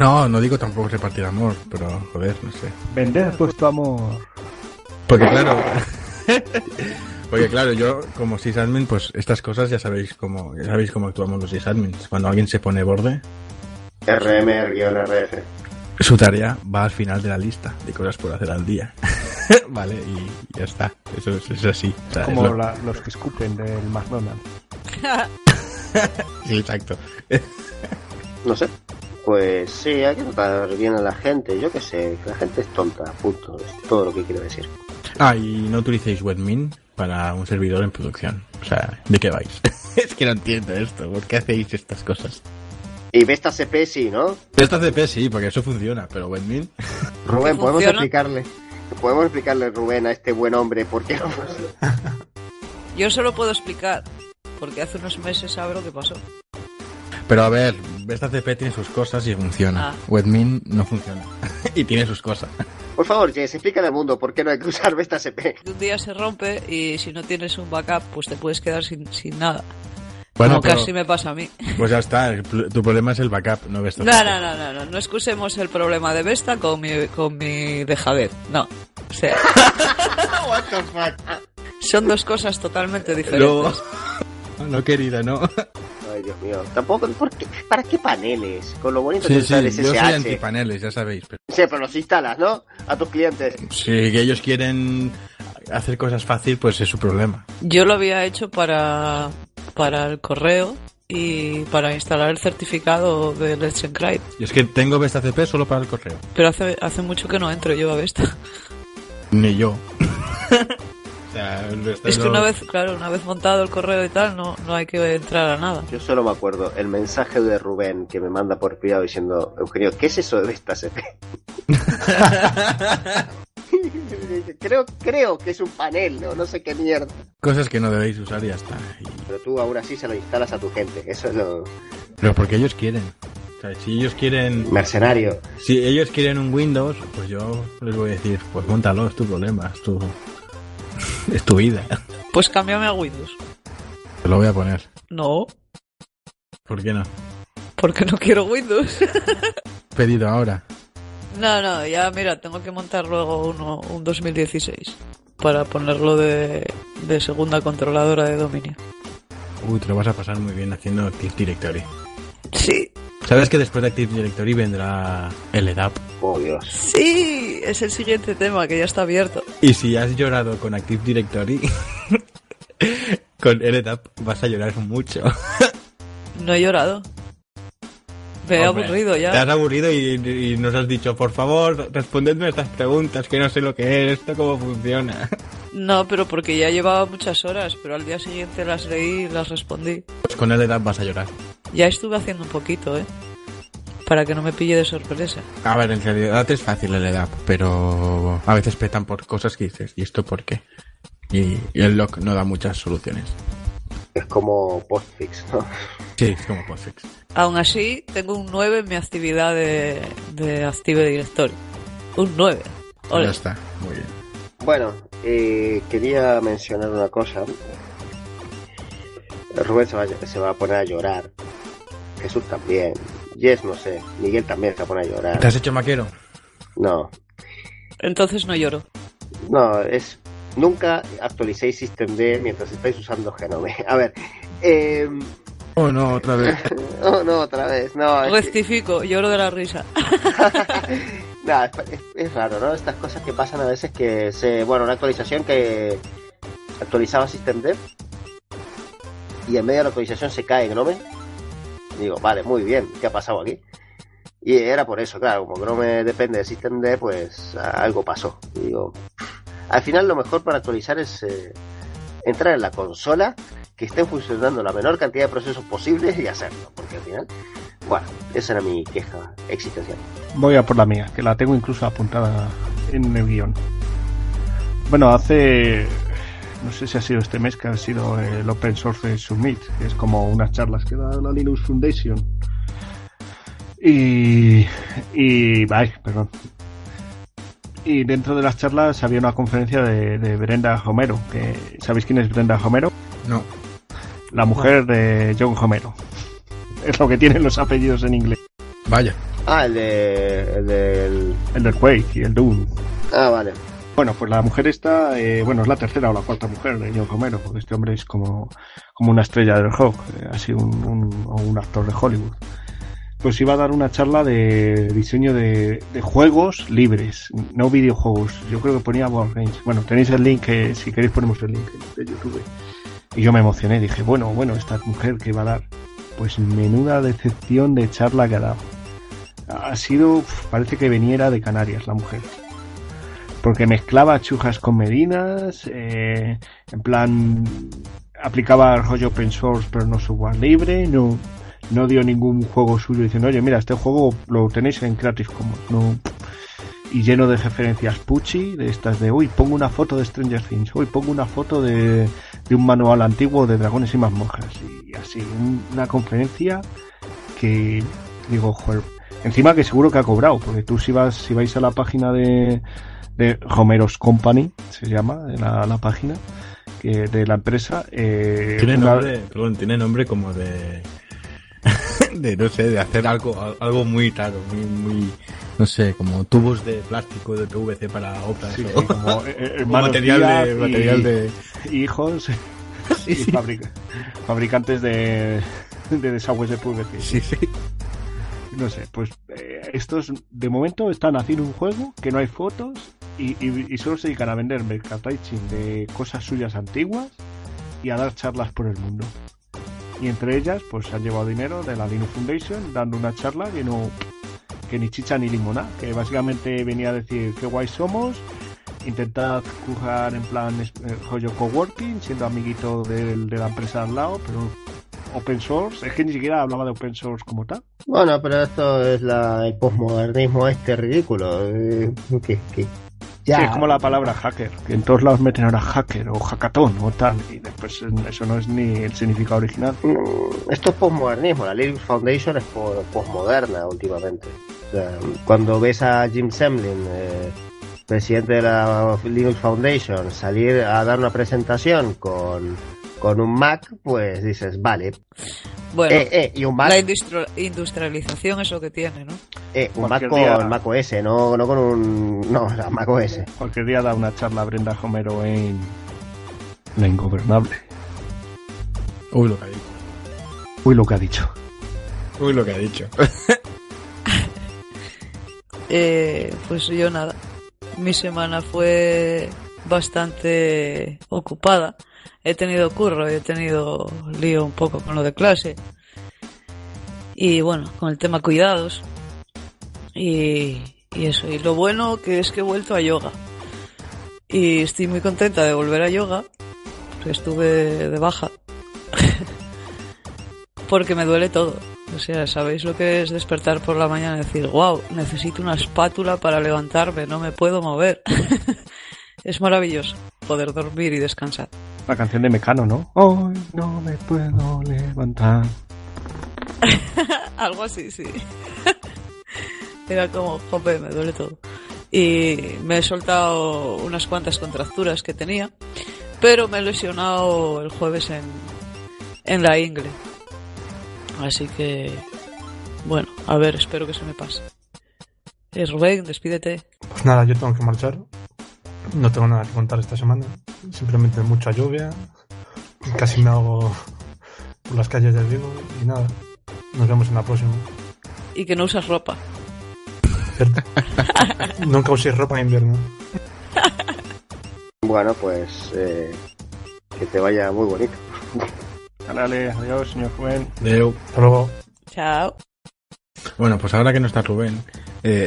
No, no digo tampoco repartir amor, pero joder, no sé. Vender vuestro amor. Porque claro, porque claro, yo como sysadmin, pues estas cosas ya sabéis cómo, ya sabéis cómo actuamos los sysadmins. Cuando alguien se pone borde, RM-RF. su tarea va al final de la lista de cosas por hacer al día. vale, y ya está. Eso es, es así. O sea, es Como lo- la- los que escupen del McDonald's. Sí, exacto. No sé. Pues sí, hay que tratar bien a la gente. Yo qué sé, que la gente es tonta, punto. Es todo lo que quiero decir. Ah, y no utilicéis Webmin para un servidor en producción. O sea, ¿de qué vais? es que no entiendo esto. ¿Por qué hacéis estas cosas? Y Vesta CP sí, ¿no? Esta CP sí, porque eso funciona, pero Webmin... Rubén, podemos funciona? explicarle. Podemos explicarle, Rubén, a este buen hombre por qué no Yo solo puedo explicar, porque hace unos meses sabe lo que pasó. Pero a ver, esta CP tiene sus cosas y funciona. Ah. Webmin no funciona. y tiene sus cosas. Por favor, Jess, explícale al mundo por qué no hay que usar Vesta CP. Un día se rompe y si no tienes un backup, pues te puedes quedar sin, sin nada. Bueno, Como pero- casi me pasa a mí. Pues ya está, el tu problema es el backup, no ves No, no, no, no, no, no excusemos el problema de Vesta con mi, con mi dejadez. No. O sea, What the fuck? son dos cosas totalmente diferentes. Luego... No, querida, no. Dios mío. Tampoco, ¿por qué? ¿para qué paneles? Con lo bonito Sí, que sí, el yo soy SSH. antipaneles, ya sabéis. Pero... Sí, pero los instalas, ¿no? A tus clientes. Si que ellos quieren hacer cosas fácil, pues es su problema. Yo lo había hecho para, para el correo y para instalar el certificado de Let's Encrypt. Y es que tengo Vesta CP solo para el correo. Pero hace, hace mucho que no entro yo a Vesta. Ni yo. Sea, Es que no- una vez, claro, una vez montado el correo y tal, no, no hay que entrar a nada. Yo solo me acuerdo el mensaje de Rubén que me manda por privado diciendo, Eugenio, ¿qué es eso de Vesta CP? creo, creo que es un panel, ¿no? No sé qué mierda. Cosas que no debéis usar y ya está. Y- Pero tú aún así se lo instalas a tu gente. Eso es lo Pero porque ellos quieren. O sea, si ellos quieren... mercenario. Si ellos quieren un Windows, pues yo les voy a decir, pues montalo, es tu problema, es tu... es tu vida. Pues cámbiame a Windows. Te lo voy a poner. No, ¿Por qué no? porque no quiero Windows. Pedido ahora. no, no, ya mira, tengo que montar luego uno, un 2016 para ponerlo de, de segunda controladora de dominio. Uy, te lo vas a pasar muy bien haciendo Active Directory. Sí, ¿Sabes que después de Active Directory vendrá el EDAP? Oh, Dios. sí, es el siguiente tema que ya está abierto. Y si has llorado con Active Directory, con LDAP vas a llorar mucho. No he llorado. Me he Hombre, aburrido Te has ya. aburrido y, y nos has dicho, por favor, respondedme estas preguntas, que no sé lo que es, esto cómo funciona. No, pero porque ya llevaba muchas horas, pero al día siguiente las leí y las respondí. Pues con LDAP vas a llorar. Ya estuve haciendo un poquito, ¿eh? Para que no me pille de sorpresa. A ver, en realidad es fácil el LDAP, pero a veces petan por cosas que dices, ¿y esto por qué? Y, y el log no da muchas soluciones. Es como postfix, ¿no? Sí, es como Postfix. Aún así, tengo un 9 en mi actividad de, de Active Directory. Un 9. Ole. Ya está, muy bien. Bueno, eh, quería mencionar una cosa. Rubén se va, se va a poner a llorar. Jesús también. Jess, no sé. Miguel también se va a poner a llorar. ¿Te has hecho maquero? No, Entonces no lloro. no, es. Nunca actualicéis Systemd mientras estáis usando Genome. A ver, eh, Oh, no, otra vez. oh, no, otra vez, no. Rectifico, lloro de la risa. Nada, es, es- es raro, ¿no? Estas cosas que pasan a veces que se. Bueno, una actualización que actualizaba Systemd y en medio de la actualización se cae Gnome. Digo, vale, muy bien, ¿qué ha pasado aquí? Y era por eso, claro, como Gnome depende de Systemd, pues algo pasó. Y digo, al final lo mejor para actualizar es eh, entrar en la consola, que estén funcionando la menor cantidad de procesos posibles y hacerlo, porque al final, bueno, esa era mi queja existencial. Voy a por la mía, que la tengo incluso apuntada en el guion. Bueno, hace. No sé si ha sido este mes que ha sido el Open Source Summit, que es como unas charlas que da la Linux Foundation. Y. Y. Ay, perdón. Y dentro de las charlas había una conferencia de, de Brenda Homero. Que, ¿Sabéis quién es Brenda Homero? No. La mujer de John Homero. Es lo que tienen los apellidos en inglés. Vaya. Ah, el de. El del. El del Quake y el Doom. Ah, vale. Bueno, pues la mujer esta, eh, bueno, es la tercera o la cuarta mujer de John Romero, porque este hombre es como, como una estrella del rock, eh, así un, un actor de Hollywood. Pues iba a dar una charla de diseño de, de juegos libres, no videojuegos. Yo creo que ponía board games. Bueno, tenéis el link, eh, si queréis ponemos el link de YouTube. Y yo me emocioné, dije, bueno, bueno, esta mujer que va a dar. Pues menuda decepción de charla que ha dado. Ha sido, parece que veniera de Canarias la mujer porque mezclaba chujas con medidas, eh, en plan aplicaba el rollo open source pero no software libre, no, no dio ningún juego suyo diciendo, oye, mira, este juego lo tenéis en Creative Commons, no, y lleno de referencias puchi, de estas de, uy, pongo una foto de Stranger Things, uy, pongo una foto de, de un manual antiguo de dragones y mazmorras, y así, un- una conferencia que, digo, joder, encima que seguro que ha cobrado, porque tú si vas, si vais a la página de, de Homeros Company, se llama la, la página que, de la empresa. eh, Tiene nombre, perdón, tiene nombre como de... de, no sé, de hacer algo algo muy raro, muy, muy... No sé, como tubos de plástico, de PVC para obras. Sí, o- sí, como, eh, eh, como material, de, y- hijos y fabric- fabricantes de, de desagües de PVC. Sí, sí. No sé, pues eh, estos de momento están haciendo un juego que no hay fotos y, y- y solo se dedican a vender merchandising de cosas suyas antiguas y a dar charlas por el mundo. Y entre ellas, pues se han llevado dinero de la Linux Foundation dando una charla que no que ni chicha ni limona, que básicamente venía a decir qué guay somos, intentad jugar en plan eh, rollo coworking, siendo amiguito del- de la empresa al lado, pero open source, es que ni siquiera hablaba de open source como tal. Bueno, pero esto es la, el posmodernismo este ridículo. eh, que, que Ya. Sí, es como la palabra hacker, que en todos lados meten ahora hacker o hackatón o tal, y después eh, eso no es ni el significado original. Mm, Esto es posmodernismo, la Linux Foundation es po- posmoderna últimamente. O sea, cuando ves a Jim Semlin, eh, presidente de la Linux Foundation, salir a dar una presentación con, con un Mac, pues dices, vale, Bueno, eh, eh, y un Mac, la industri- industrialización es lo que tiene, ¿no? eh, un Mac con día- Mac OS, no, no con un... No, la Mac OS. Cualquier día da una charla a Brenda Homero en La Ingobernable. Uy, lo que ha dicho. Uy, lo que ha dicho. Uy, lo que ha dicho. Eh, pues yo nada. Mi semana fue bastante ocupada. He tenido curro, he tenido lío un poco con lo de clase. Y bueno, con el tema cuidados. Y, y eso. Y lo bueno que es que he vuelto a yoga. Y estoy muy contenta de volver a yoga. Porque estuve de baja. porque me duele todo. O sea, ¿sabéis lo que es despertar por la mañana y decir, wow, necesito una espátula para levantarme, no me puedo mover? es maravilloso poder dormir y descansar. La canción de Mecano, ¿no? Hoy no me puedo levantar. Algo así, sí. Era como, jope, me duele todo. Y me he soltado unas cuantas contracturas que tenía, pero me he lesionado el jueves en, en la ingle. Así que, bueno, a ver, espero que se me pase. Eh, Rubén, despídete. Pues nada, yo tengo que marchar. No tengo nada que contar esta semana. Simplemente mucha lluvia. Casi me hago por las calles del Vigo y nada. Nos vemos en la próxima. Y que no usas ropa. ¿Cierto? Nunca usé ropa en invierno. Bueno, pues eh, que te vaya muy bonito. Dale, adiós, señor joven. Deu. Hasta luego. Chao. Bueno, pues ahora que no está Rubén, eh,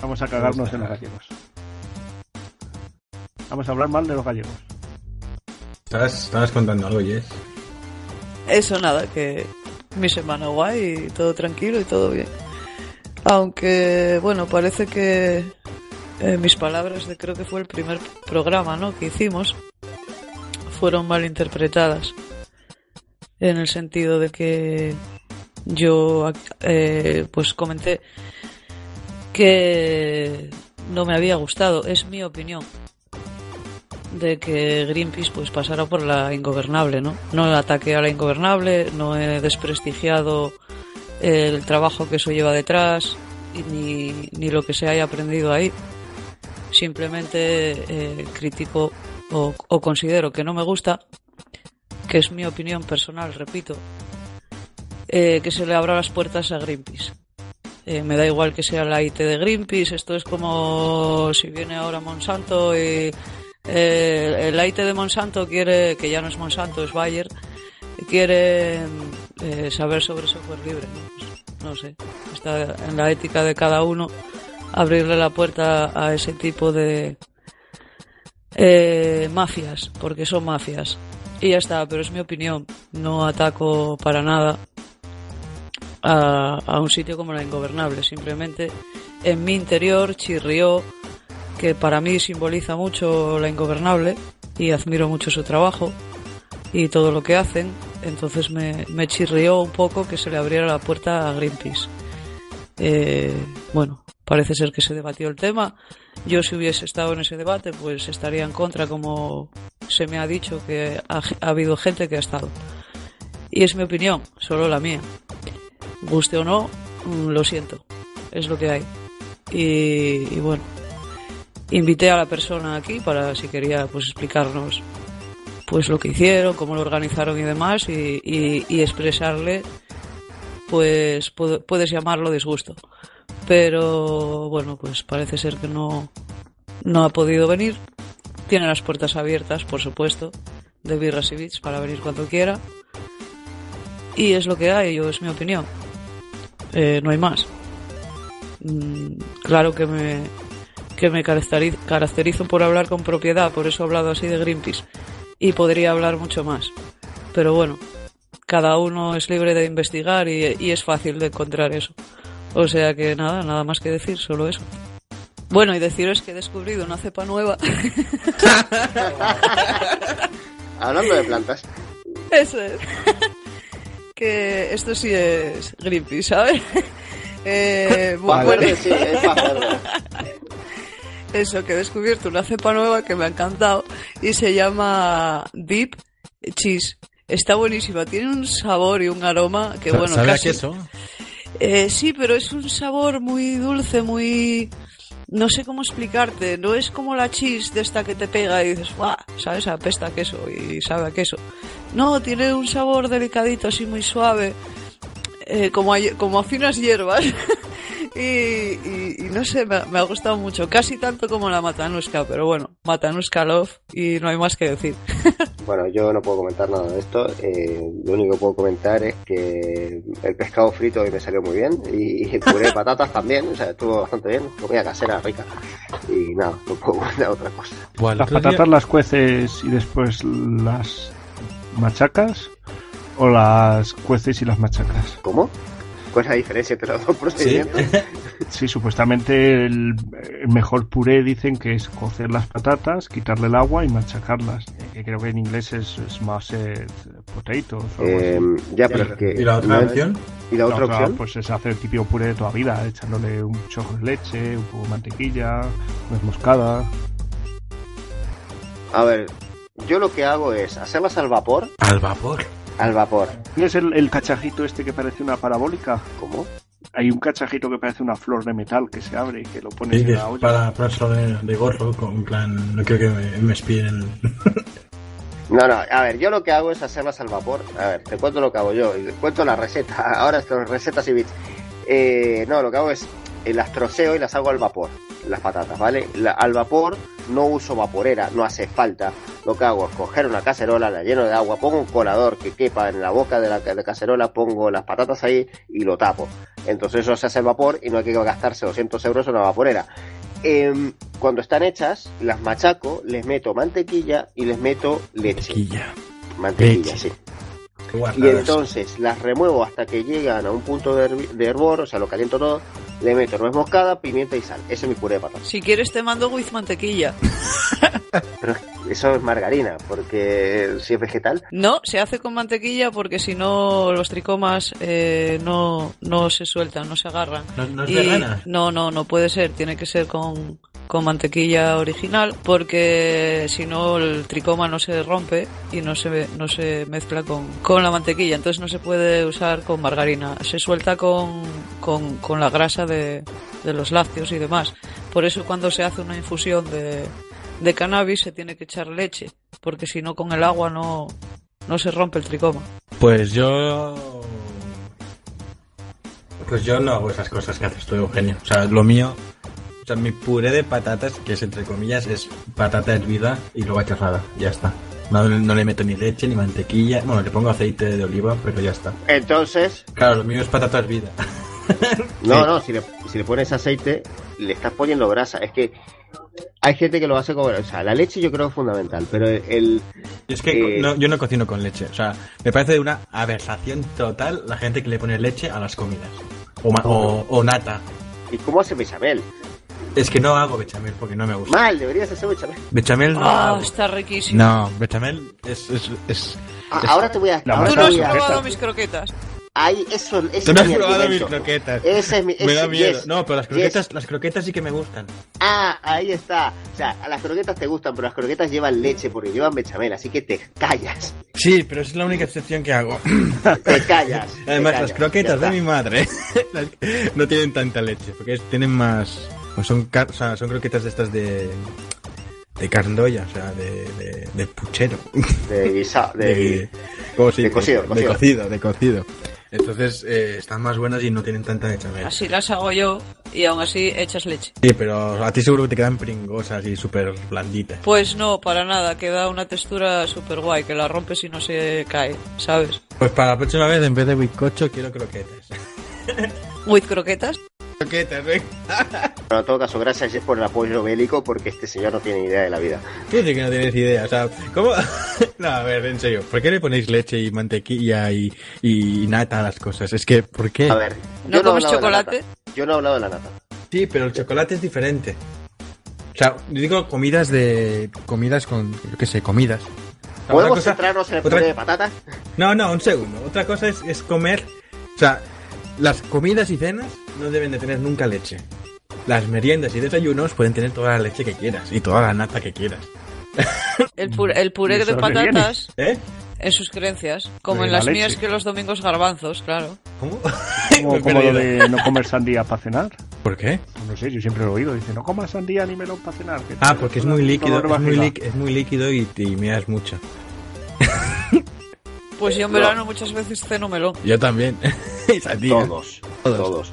Vamos a cagarnos en los gallegos. Vamos a hablar mal de los gallegos. estabas, estabas contando algo, Jess. Eso nada, que mi semana guay y todo tranquilo y todo bien. Aunque, bueno, parece que eh, mis palabras de creo que fue el primer programa, ¿no? Que hicimos fueron mal interpretadas. En el sentido de que yo, eh, pues comenté que no me había gustado. Es mi opinión de que Greenpeace pues pasara por la ingobernable, ¿no? No ataqué a la ingobernable, no he desprestigiado el trabajo que eso lleva detrás ni, ni lo que se haya aprendido ahí. Simplemente eh, critico o, o considero que no me gusta, que es mi opinión personal, repito, eh, que se le abra las puertas a Greenpeace. Eh, me da igual que sea la IT de Greenpeace, esto es como si viene ahora Monsanto y eh, el IT de Monsanto quiere, que ya no es Monsanto, es Bayer, quiere eh, saber sobre software libre. ¿no? No sé, está en la ética de cada uno abrirle la puerta a ese tipo de eh, mafias, porque son mafias. Y ya está, pero es mi opinión. No ataco para nada a, a un sitio como la Ingobernable. Simplemente en mi interior chirrió que para mí simboliza mucho la Ingobernable y admiro mucho su trabajo y todo lo que hacen. Entonces me, me chirrió un poco que se le abriera la puerta a Greenpeace. Eh, bueno, parece ser que se debatió el tema. Yo si hubiese estado en ese debate, pues estaría en contra, como se me ha dicho que ha, ha habido gente que ha estado. Y es mi opinión, solo la mía. Guste o no, mm, lo siento, es lo que hay. Y, y bueno, invité a la persona aquí para si quería pues explicarnos pues lo que hicieron, cómo lo organizaron y demás y, y- expresarle pues pu- puedes llamarlo disgusto. Pero bueno pues parece ser que no no ha podido venir. Tiene las puertas abiertas por supuesto de Birras y Bits para venir cuando quiera. Y es lo que hay yo es mi opinión. Eh, no hay más. Mm, claro que me que me caracteri- caracterizo por hablar con propiedad, por eso he hablado así de Greenpeace. Y podría hablar mucho más. Pero bueno, cada uno es libre de investigar y, y es fácil de encontrar eso. O sea que nada, nada más que decir, solo eso. Bueno, y deciros que he descubrido una cepa nueva. Hablando de plantas. Eso es. que esto sí es Greenpeace, ¿sabes? Eh, bueno, sí, es pa' verde. Eso, que he descubierto una cepa nueva que me ha encantado y se llama Deep Cheese. Está buenísima, tiene un sabor y un aroma que bueno, ¿Sabe a casi... queso? Eh, sí, pero es un sabor muy dulce, muy... No sé cómo explicarte, no es como la cheese de esta que te pega y dices, ¡guau! ¿Sabes? Apesta a queso y sabe a queso. No, tiene un sabor delicadito, así muy suave, eh, como, a, como a finas hierbas. y, y- y no sé, me, ha- me ha gustado mucho, casi tanto como la matanuska, pero bueno, matanuska love y no hay más que decir. Bueno, yo no puedo comentar nada de esto. eh, lo único que puedo comentar es que el pescado frito hoy me salió muy bien y el puré de patatas también, o sea, estuvo bastante bien. Comida casera rica. Y nada, no puedo comentar otra cosa. Las patatas las cueces y después las machacas o las cueces y las machacas. ¿Cómo? ¿Cuál es la diferencia entre los dos procedimientos? Sí, supuestamente el, el mejor puré dicen que es cocer las patatas, quitarle el agua y machacarlas. Que creo que en inglés es, es más eh, potatoes o algo Eh, así. ya, pero es que... ¿Y la otra no opción? ¿Y la otra opción? Pues es hacer el típico puré de toda vida, echándole un chorro de leche, un poco de mantequilla, nuez moscada. A ver, yo lo que hago es hacerlas al vapor. Al vapor. Al vapor. ¿Tienes el, el cachajito este que parece una parabólica? ¿Cómo? Hay un cachajito que parece una flor de metal que se abre y que lo pones Sí, en la olla. para ponérselo de, de gorro, con plan, no quiero que me, me. No, no, a ver, yo lo que hago es hacerlas al vapor. A ver, te cuento lo que hago yo y te cuento la receta. Ahora esto recetas y bits. Eh, no, lo que hago es eh, las troceo y las hago al vapor, las patatas, ¿vale? La- al vapor no uso vaporera, no hace falta. Lo que hago es coger una cacerola, la lleno de agua, pongo un colador que quepa en la boca de la de cacerola, pongo las patatas ahí y lo tapo. Entonces eso se hace al vapor y no hay que gastarse 200 euros en una vaporera. Em, cuando están hechas, las machaco, les meto mantequilla y les meto leche. Mantequilla. Mantequilla, Leche. sí. Y entonces las remuevo hasta que llegan a un punto de hervor, o sea, lo caliento todo, le meto nuez moscada, pimienta y sal. Ese es mi puré de patatas. Si quieres te mando with mantequilla. Pero eso es margarina, porque si es vegetal. No, se hace con mantequilla porque si no los tricomas eh, no, no se sueltan, no se agarran. ¿No, no es Y- vegana? No, no, no puede ser, tiene que ser con, con mantequilla original porque si no el tricoma no se rompe y no se, no se mezcla con, con la mantequilla, entonces no se puede usar con margarina, se suelta con, con, con la grasa de, de los lácteos y demás. Por eso cuando se hace una infusión de, de cannabis se tiene que echar leche, porque si no con el agua no, no se rompe el tricoma. Pues yo... Pues yo no hago esas cosas que haces tú, Eugenio. O sea, lo mío... O sea, mi puré de patatas, que es entre comillas, es patata hervida y luego achorrada. Ya está. No, no le meto ni leche ni mantequilla. Bueno, le pongo aceite de oliva, pero ya está. Entonces, Claro, lo mío es patata hervida. no, no, si le, si le pones aceite, le estás poniendo grasa. Es que hay gente que lo hace con... O sea, la leche yo creo que es fundamental, pero el... Es que Eh, no- yo no cocino con leche. O sea, me parece de una aberración total la gente que le pone leche a las comidas. O, ma- o, o nata. ¿Y cómo hace bechamel? Es que no hago bechamel porque no me gusta. Mal, deberías hacer bechamel. Bechamel no Ah, está riquísimo. No, bechamel es... es, es- Ah, es- ahora te voy a... Ahora Tú no has probado mis croquetas. Ahí, eso, ese Tú no es has mi probado mis croquetas. Ese es mi... Me da miedo. yes, No, pero las yes. croquetas, las croquetas sí que me gustan. Ah, ahí está. O sea, a las croquetas te gustan, pero las croquetas llevan leche porque llevan bechamel, así que te callas. Sí, pero es la única excepción que hago. Te callas. te Además, callas, las croquetas de mi madre no tienen tanta leche, porque tienen más... pues son, car- o sea, son croquetas de estas de... De carndoya, o sea, de, de, de puchero. De guisa, de, de, ¿cómo se de cocido, de cocido, de cocido. Entonces eh, están más buenas y no tienen tanta bechamel. Así las hago yo y aún así echas leche. Sí, pero a ti seguro que te quedan pringosas y súper blanditas. Pues no, para nada, queda una textura súper guay, que la rompes y no se cae, ¿sabes? Pues para la próxima vez, en vez de bizcocho, quiero croquetas. With croquetas. Croquetas, venga. Pero en todo caso, gracias Jess por el apoyo bélico porque este señor no tiene idea de la vida. Tú sí que no tienes idea, o sea, ¿cómo? no, a ver, en serio, ¿por qué le ponéis leche y mantequilla y, y nata a las cosas? Es que, ¿por qué? A ver, ¿No yo comes de la chocolate? Yo no he hablado de la nata. Sí, pero el chocolate es diferente. sea, yo digo comidas de. Comidas con. Yo qué sé, comidas. O sea, ¿Podemos cosa- centrarnos en el otra- puré de patatas? No, no, un segundo. Otra cosa es, es comer. O sea, las comidas y cenas no deben de tener nunca leche. Las meriendas y desayunos pueden tener toda la leche que quieras y toda la nata que quieras. El, puré- el puré ¿Y eso de patatas, ¿Eh? en sus creencias, como De en la las leche. mías que los domingos garbanzos, claro. ¿Cómo? Como, lo de no comer sandía para cenar. ¿Por qué? No sé, yo siempre lo he oído. Dice, no comas sandía ni melón para cenar. que Ah, te- porque es te- muy te- líquido, es muy, barriga". líqui- es muy líquido y, y meas mucho. Pues yo en verano muchas veces ceno melón. Yo también. Todos, Todos. todos.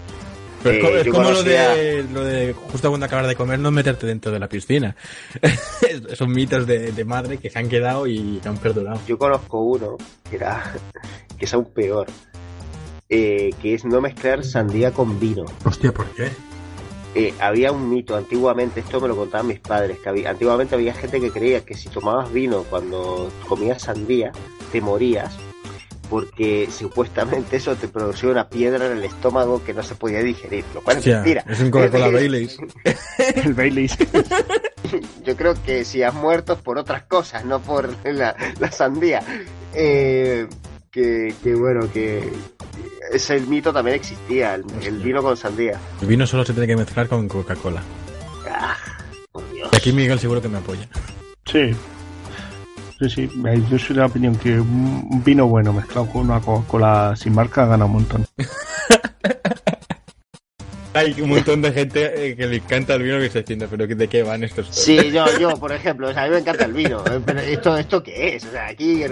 Pero es Eh, como, es yo como lo, de, lo de justo cuando acabas de comer no meterte dentro de la piscina. Son mitos de, de madre que se han quedado y que han perdurado. Yo conozco uno que era que es aún peor, eh, que es no mezclar sandía con vino. Hostia, ¿por qué? Eh, había un mito antiguamente, esto me lo contaban mis padres, que había, antiguamente había gente que creía que si tomabas vino cuando comías sandía, te morías, porque supuestamente eso te producía una piedra en el estómago que no se podía digerir, lo cual es mentira. es un Coca-Cola Baileys. El Baileys. Yo creo que si has muerto es por otras cosas, no por la, la sandía. Eh, que, que bueno, que ese mito también existía, el, el vino con sandía. El vino solo se tiene que mezclar con Coca-Cola. Ah, por Dios. Y aquí Miguel seguro que me apoya. Sí. Sí, sí. Yo soy de la opinión que un un vino bueno mezclado con una Coca-Cola sin marca gana un montón. Hay un montón de gente eh, que le encanta el vino que está diciendo, pero ¿de qué van estos? Sí, yo, yo, por ejemplo, o sea, a mí me encanta el vino. eh, Pero ¿esto, ¿esto qué es? O sea, aquí,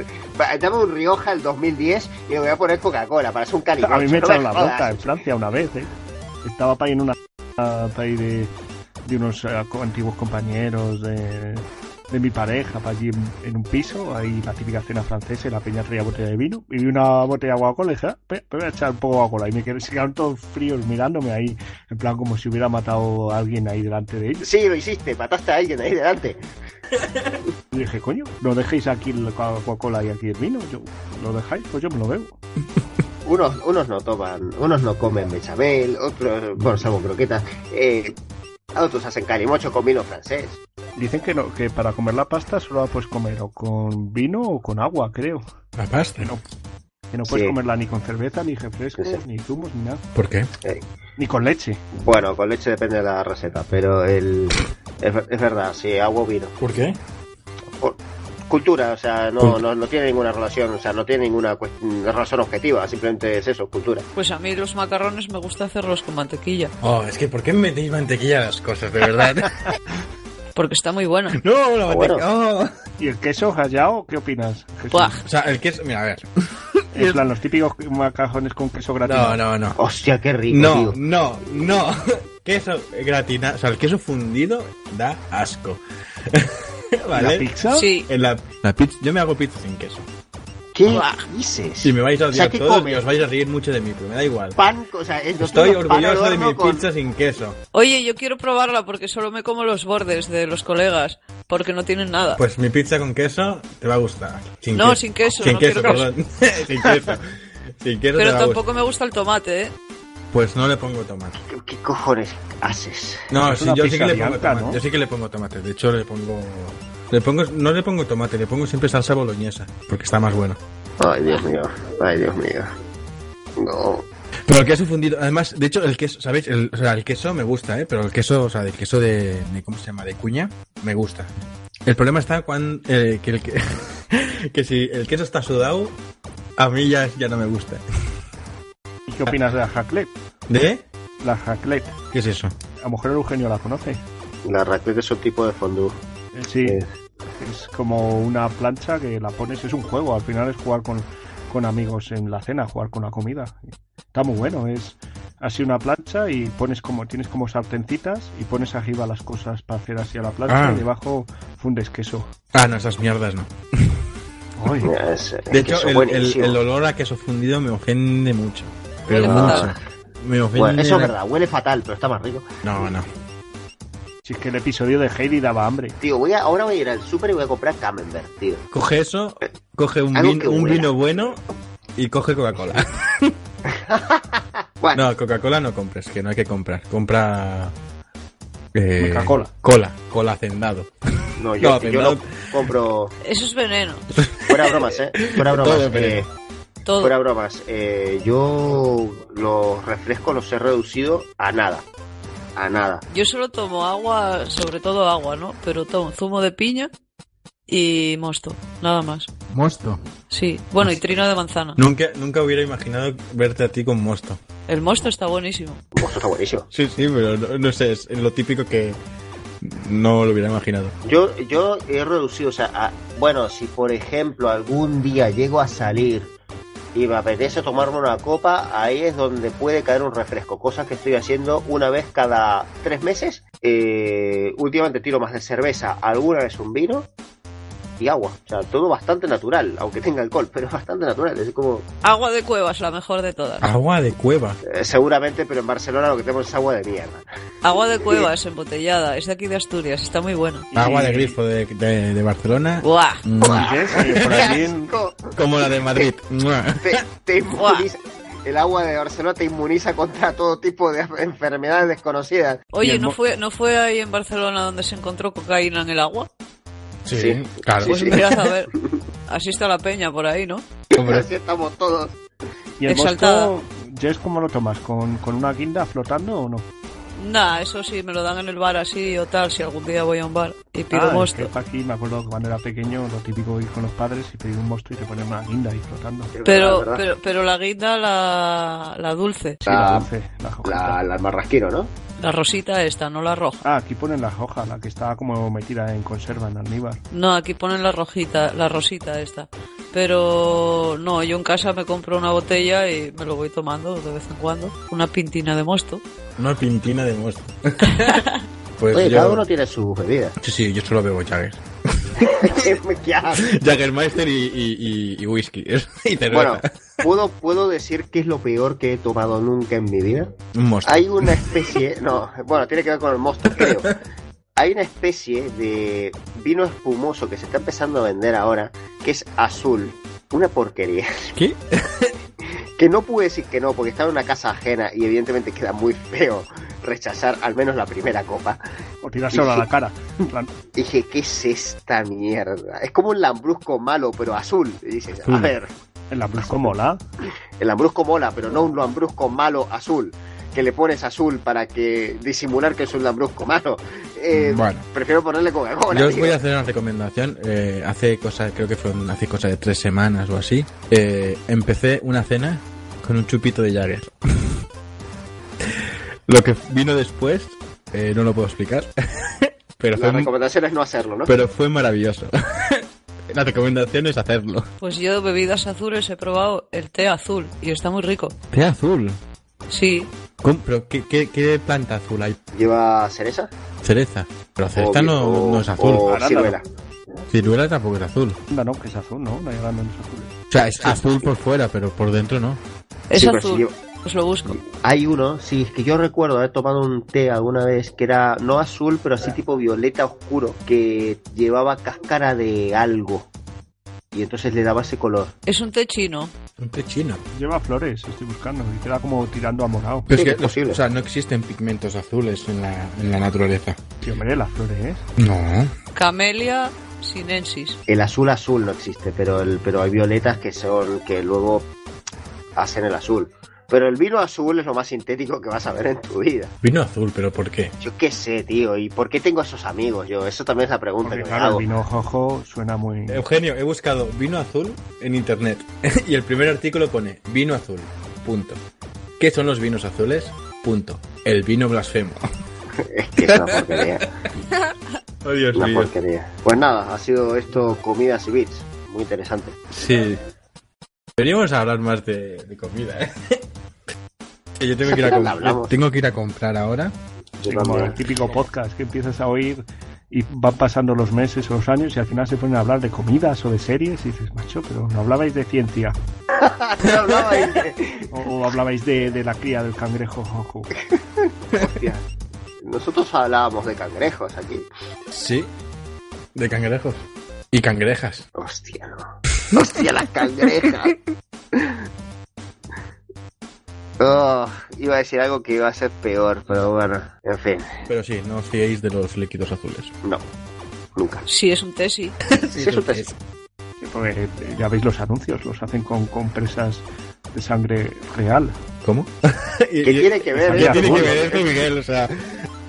dame un Rioja el 2010 y le voy a poner Coca-Cola para hacer un cariño. A mí me echaron la boca en Francia una vez, ¿eh? Estaba para ahí en una para ahí de, de unos eh, antiguos compañeros de, de mi pareja, para allí en, en un piso, ahí la típica cena francesa, y la peña traía botella de vino, y vi una botella de Coca-Cola y dije, ah, pe- pe- voy a echar un poco de Coca-Cola, y me quedé, se quedaron todos fríos mirándome ahí, en plan como si hubiera matado a alguien ahí delante de ellos. Sí, lo hiciste, mataste a alguien ahí delante. Y dije, coño, no dejéis aquí la Coca-Cola y aquí el vino, yo, lo dejáis, pues yo me lo bebo. Unos, unos no toman, unos no comen bechamel, otros, bueno, salvo croquetas, eh, otros hacen calimocho con vino francés. Dicen que no, que para comer la pasta solo la puedes comer o con vino o con agua, creo. La pasta. Que no, que no puedes Sí. comerla ni con cerveza, ni refrescos, Sí. ni zumos, ni nada. ¿Por qué? Eh, Ni con leche. bueno, con leche depende de la receta, pero el, es, ver- es verdad, sí, agua o vino. ¿Por qué? Por- cultura, o sea, no, no, no tiene ninguna relación, o sea, no tiene ninguna razón objetiva, simplemente es eso, cultura. Pues a mí los macarrones me gusta hacerlos con mantequilla, Oh, es que ¿por qué me metéis mantequilla a las cosas, de verdad? porque está muy buena. no, la bueno. mantequilla. oh. ¿Y el queso rallado? ¿Qué opinas? Buah. O sea, el queso, mira, a ver. En plan, los típicos macarrones con queso gratinado. No, no, no. Hostia, qué rico, No, tío. no, no. Queso gratinado, o sea, el queso fundido da asco. ¿Vale? ¿La pizza? Sí, En la, la pizza, yo me hago pizza sin queso. ¿Qué dices? Y me vais a O sea, odiar ¿qué todos comes? y os vais a reír mucho de mí, pero me da igual. Pan, o sea, es- Estoy orgulloso de mi con- pizza sin queso. Oye, yo quiero probarla porque solo me como los bordes de los colegas, porque no tienen nada. Pues mi pizza con queso te va a gustar. Sin No, queso. sin queso, Sin no queso, quiero perdón. sin queso. Sin queso te Pero va a tampoco gustar. me gusta el tomate, ¿eh? Pues no le pongo tomate. ¿Qué, qué cojones haces? No, sí, yo sí que le pongo tomate. ¿no? Yo sí que le pongo tomate. De hecho, le pongo. Le pongo, no le pongo tomate, le pongo siempre salsa boloñesa, porque está más bueno. Ay, Dios mío, ay, Dios mío. No. Pero el queso fundido, además, de hecho, el queso, ¿sabéis? El, o sea, el queso me gusta, ¿eh? Pero el queso, o sea, el queso de, de- ¿cómo se llama? De cuña, me gusta. El problema está cuando, eh, que, el, que, que si el queso está sudado, a mí ya, ya no me gusta. ¿Y qué opinas de la jaclet? ¿De? La jaclet. ¿Qué es eso? A lo mejor el Eugenio la conoce. La raclette es un tipo de fondue. Eh, Sí, es como una plancha que la pones, es un juego, al final es jugar con, con amigos en la cena, jugar con la comida. Está muy bueno, es así una plancha y pones como, tienes como sartencitas y pones arriba las cosas para hacer así a la plancha Ah. y debajo fundes queso. Ah, no, esas mierdas no. Ay, es- es De hecho, el, el olor a queso fundido me ofende mucho. Pero Huele mucho. fatal. Me ofende. Bueno, eso es verdad, huele fatal, pero está más rico. No, no. si es que el episodio de Heidi daba hambre. Tío, voy a, ahora voy a ir al súper y voy a comprar camembert, tío. Coge eso, coge un, vin- vino bueno y coge Coca-Cola. Bueno, No, Coca-Cola no compres, que no hay que comprar. Compra. Eh, Coca-Cola. Cola, cola hacendado. No, yo, No, yo hacendado. no compro. Eso es veneno. Fuera bromas, ¿eh? Fuera bromas. Todo veneno. Todo. fuera bromas. eh, yo los refrescos los he reducido a nada. A nada. Yo solo tomo agua, sobre todo agua, ¿no? Pero tomo zumo de piña y mosto, nada más. Mosto. Sí, bueno, y trino de manzana. Nunca, nunca hubiera imaginado verte a ti con mosto. El mosto está buenísimo. Esto está buenísimo. Sí, sí, pero no, no sé, es lo típico que no lo hubiera imaginado. Yo, yo he reducido, o sea, a- bueno, si por ejemplo algún día llego a salir y me apetece tomarme una copa, ahí es donde puede caer un refresco, cosa que estoy haciendo una vez cada tres meses. Eh, últimamente tiro más de cerveza, alguna vez un vino y agua. O sea, todo bastante natural, aunque tenga alcohol, pero bastante natural. Es como, Agua de cuevas, la mejor de todas. Agua de cueva. eh, seguramente, pero en Barcelona lo que tenemos es agua de mierda. Agua de cuevas embotellada, es de aquí de Asturias, está muy buena. Agua de grifo de, de- de Barcelona. ¡Buah! Mua. ¿Qué es? Como la de Madrid. Te, te inmuniza- el agua de Barcelona te inmuniza contra todo tipo de enfermedades desconocidas. Oye, ¿no fue, ¿no fue ahí en Barcelona donde se encontró cocaína en el agua? Sí, Sí. claro. Pues sí. mirad a ver. Así está la peña por ahí, ¿no? Hombre, Así estamos todos. ¿Y el Exaltada. mosto, Jess, cómo lo tomas? ¿Con, ¿Con una guinda flotando o no? Nah, eso sí, me lo dan en el bar así o tal, si algún día voy a un bar y pido Ah, es mosto. que aquí me acuerdo que cuando era pequeño, lo típico ir con los padres y pedir un mosto y te ponían una guinda ahí flotando. Sí, Pero, ¿verdad? pero, pero la guinda, la, la dulce, la La- dulce, la. La, la marrasquino, ¿no? La rosita esta, no la roja. Ah, aquí ponen la hoja, la que está como metida en conserva en almíbar. No, aquí ponen la rojita, la rosita esta. Pero no, yo en casa me compro una botella y me lo voy tomando de vez en cuando. Una pintina de mosto. una pintina de mosto. pues Oye, yo... cada uno tiene su bebida. Sí, sí, yo solo bebo Jagger. Ya. Jaggermeister y, y, y, y whisky. y cerveza. bueno, ¿puedo, ¿puedo decir qué es lo peor que he tomado nunca en mi vida? Un mosto. Hay una especie... No, bueno, tiene que ver con el mosto, creo. Hay una especie de vino espumoso que se está empezando a vender ahora, que es azul. Una porquería. ¿Qué? Que no pude decir que no, porque estaba en una casa ajena y evidentemente queda muy feo rechazar al menos la primera copa. O tirárselo a la cara. En plan, Dije, ¿qué es esta mierda? Es como un lambrusco malo, pero azul. Y dices, a ver, el lambrusco mola. el lambrusco mola, pero no un lambrusco malo azul. Que le pones azul para que disimular que es un lambrusco malo. Eh, Bueno. Prefiero ponerle Coca-Cola. Yo os voy a hacer una recomendación. Eh, hace cosa, creo que fue hace cosa de tres semanas o así. eh, empecé una cena con un chupito de Jagger. lo que vino después, eh, no lo puedo explicar. pero, La fue, recomendación es no hacerlo, ¿no? pero fue maravilloso. La recomendación es hacerlo. Pues yo bebidas azules he probado el té azul y está muy rico. Té azul. Sí, ¿Cómo? ¿Pero qué, qué, qué planta azul hay? ¿Lleva cereza? Cereza. Pero cereza O- no, o- no es azul. O ciruela. Ciruela tampoco es azul. Anda, no, que es azul, ¿no? No hay arándanos azules. O sea, es azul por fuera, pero por dentro no. es Sí, azul. si lleva- Os lo busco. Hay uno, sí, es que yo recuerdo haber tomado un té alguna vez que era no azul, pero así tipo violeta oscuro, que llevaba cáscara de algo. Y entonces le daba ese color. Es un té chino. Un té chino. Lleva flores, estoy buscando, y queda como tirando a morado. Pero Sí, es es que, posible. o sea, no existen pigmentos azules en la, en la naturaleza. Tío, hombre, las flores, ¿eh? No. Camelia sinensis. El azul azul no existe, pero el, pero hay violetas que son que luego hacen el azul. Pero el vino azul es lo más sintético que vas a ver en tu vida. Vino azul, pero ¿por qué? Yo qué sé, tío. ¿Y por qué tengo esos amigos yo? Eso también es la pregunta Porque que me claro, el hago. vino jojo suena muy... Eugenio, he buscado vino azul en internet y el primer artículo pone vino azul. Punto. ¿Qué son los vinos azules? Punto. El vino blasfemo. Es que es una porquería. Oh, Dios Una mío. porquería. Pues nada, ha sido esto comidas y bits. Muy interesante. Sí. Deberíamos hablar más de, de comida, ¿eh? Que yo tengo que ir a comprar. hablamos. Tengo que ir a comprar ahora. Como el típico podcast que empiezas a oír y van pasando los meses o los años y al final se ponen a hablar de comidas o de series y dices, macho, pero no hablabais de ciencia No hablabais de- o, o hablabais de, de la cría del cangrejo. Hostia. Nosotros hablábamos de cangrejos aquí. Sí. De cangrejos. Y cangrejas. Hostia, no. Hostia, las cangrejas. Oh, iba a decir algo que iba a ser peor, pero bueno, en fin, Pero sí, no os fiéis de los líquidos azules. no, nunca. Si es un tesi. Sí, eso te- Sí, porque, eh, ya veis los anuncios, los hacen con compresas de sangre real, ¿Cómo? ¿Qué tiene que ver? ¿Qué Sangre tiene que ver esto, Miguel? O sea...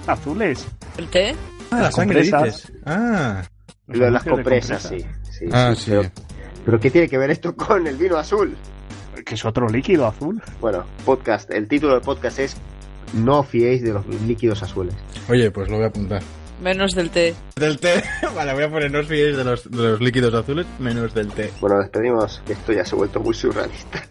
azules. ¿El té? Ah, la Las sangre compresas. dices. Ah, Lo de las anuncios de compresas, sí. compresas. sí, ah, sí, sí. Pero, pero ¿qué tiene que ver esto con el vino azul? Que es otro líquido azul. Bueno, podcast, el título del podcast es No fiéis de los líquidos azules. Oye, pues lo voy a apuntar. Menos del té. Del té. Vale, voy a poner no os fiéis de los, de los líquidos azules menos del té. Bueno, despedimos, que esto ya se ha vuelto muy surrealista.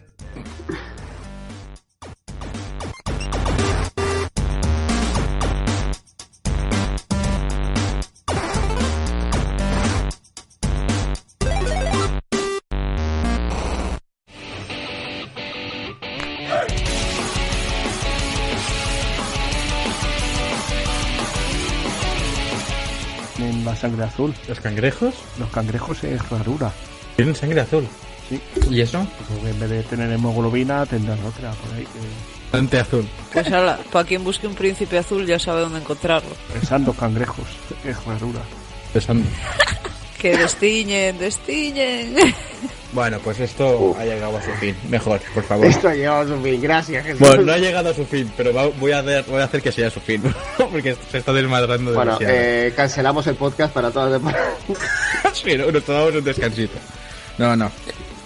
Sangre azul. ¿Los cangrejos? Los cangrejos es rarura. Tienen sangre azul. Sí. ¿Y eso? Porque en vez de tener hemoglobina tendrán otra por ahí. que- Ante azul. Pues ala, para quien busque un príncipe azul ya sabe dónde encontrarlo. Pensando cangrejos es rarura. Pesando. Que destiñen, destiñen. Bueno, pues esto Uf. ha llegado a su fin. Mejor, por favor. Esto ha llegado a su fin, gracias Jesús. Bueno, no ha llegado a su fin, pero voy, a hacer, voy a hacer que sea su fin. Porque se está desmadrando Bueno, demasiado. eh, cancelamos el podcast para todas las. Sí, no, nos tomamos un descansito. No, no.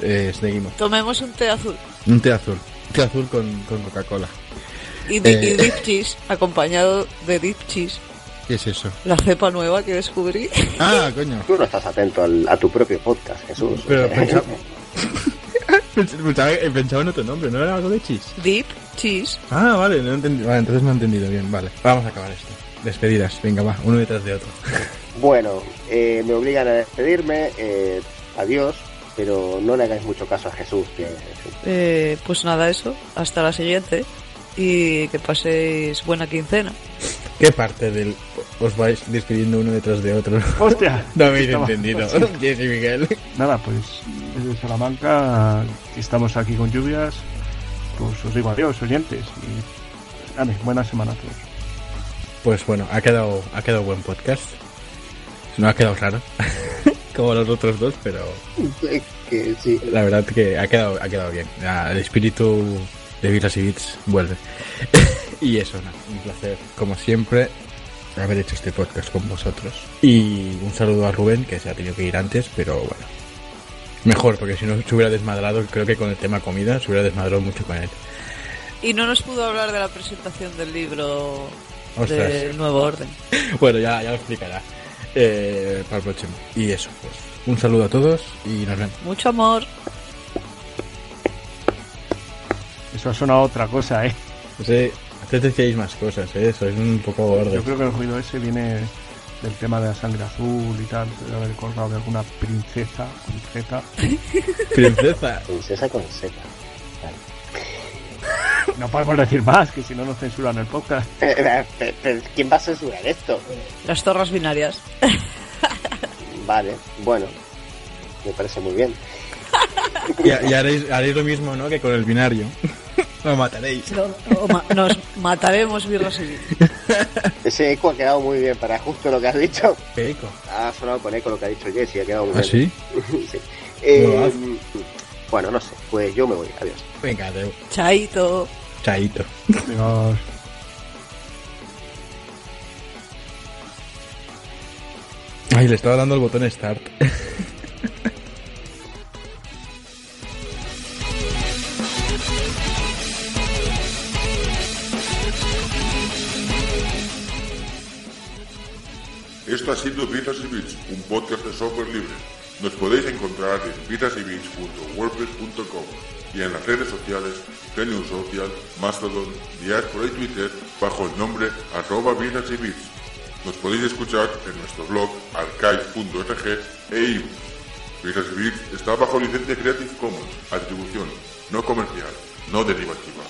Eh, seguimos. Tomemos un té azul. Un té azul. Té azul con, con Coca-Cola. Y, Eh. y dip cheese, acompañado de dip cheese. ¿Qué es eso? La cepa nueva que descubrí. Ah, coño. Tú no estás atento al- a tu propio podcast, Jesús. Pero sea, pensaba, pensaba, eh, pensaba en otro nombre, ¿no era algo de chis? Dip cheese. Ah, vale, no he entendi- vale, entonces no he entendido bien. Vale, vamos a acabar esto. Despedidas, venga, va, uno detrás de otro. Bueno, eh, me obligan a despedirme. eh, adiós, pero no le hagáis mucho caso a Jesús. Que, Eh, pues nada, eso. Hasta la siguiente. Y que paséis buena quincena. ¿Qué parte del os vais despidiendo uno detrás de otro? ¡Hostia! No habéis entendido. Sí. Jessy Miguel. Nada, pues desde Salamanca, estamos aquí con lluvias, pues os digo adiós, oyentes. Y vale, buena semana a todos. Pues bueno, ha quedado, ha quedado buen podcast. No ha quedado raro. Como los otros dos, pero que sí. la verdad que ha quedado, ha quedado bien. El espíritu de Vilas y Bits vuelve. y eso, nada, un placer, como siempre, haber hecho este podcast con vosotros. Y un saludo a Rubén, que se ha tenido que ir antes, pero bueno. Mejor, porque si no se hubiera desmadrado, creo que con el tema comida se hubiera desmadrado mucho con él. Y no nos pudo hablar de la presentación del libro Ostras. del Nuevo Orden. Bueno, ya, ya lo explicará eh, para el próximo. Y eso, pues. Un saludo a todos y nos vemos. Mucho amor. Eso ha sonado otra cosa, ¿eh? Sí, antes decíais más cosas, ¿eh? Sois un poco gordos. Yo creo que el ruido ese viene del tema de la sangre azul y tal. Debe haber acordado de alguna princesa, princesa. Princesa. Princesa con Z. No podemos decir más, que si no nos censuran el podcast. ¿Quién va a censurar esto? Las torres binarias. Vale, bueno, me parece muy bien. Y, y haréis, haréis lo mismo, ¿no? Que con el binario. Lo mataréis. No, o ma- nos mataremos birras y. Ese eco ha quedado muy bien para justo lo que has dicho. ¿Qué eco? Ha sonado con eco lo que ha dicho Jesse, ha quedado muy ¿Ah, bien. sí? Sí. Eh, bueno, no sé, pues yo me voy, adiós. Venga, adeu. Chaito. Chaito. Dios. Ay, le estaba dando el botón Start. Esto ha sido Vidas y Bits, un podcast de software libre. Nos podéis encontrar en vidasyBits.wordpress.com y en las redes sociales Genius Social, Mastodon, Diaspora y Twitter bajo el nombre arroba Vidas y Bits. Nos podéis escuchar en nuestro blog archive.org e. Vidas y Bits está bajo licencia Creative Commons, atribución no comercial, no derivativa.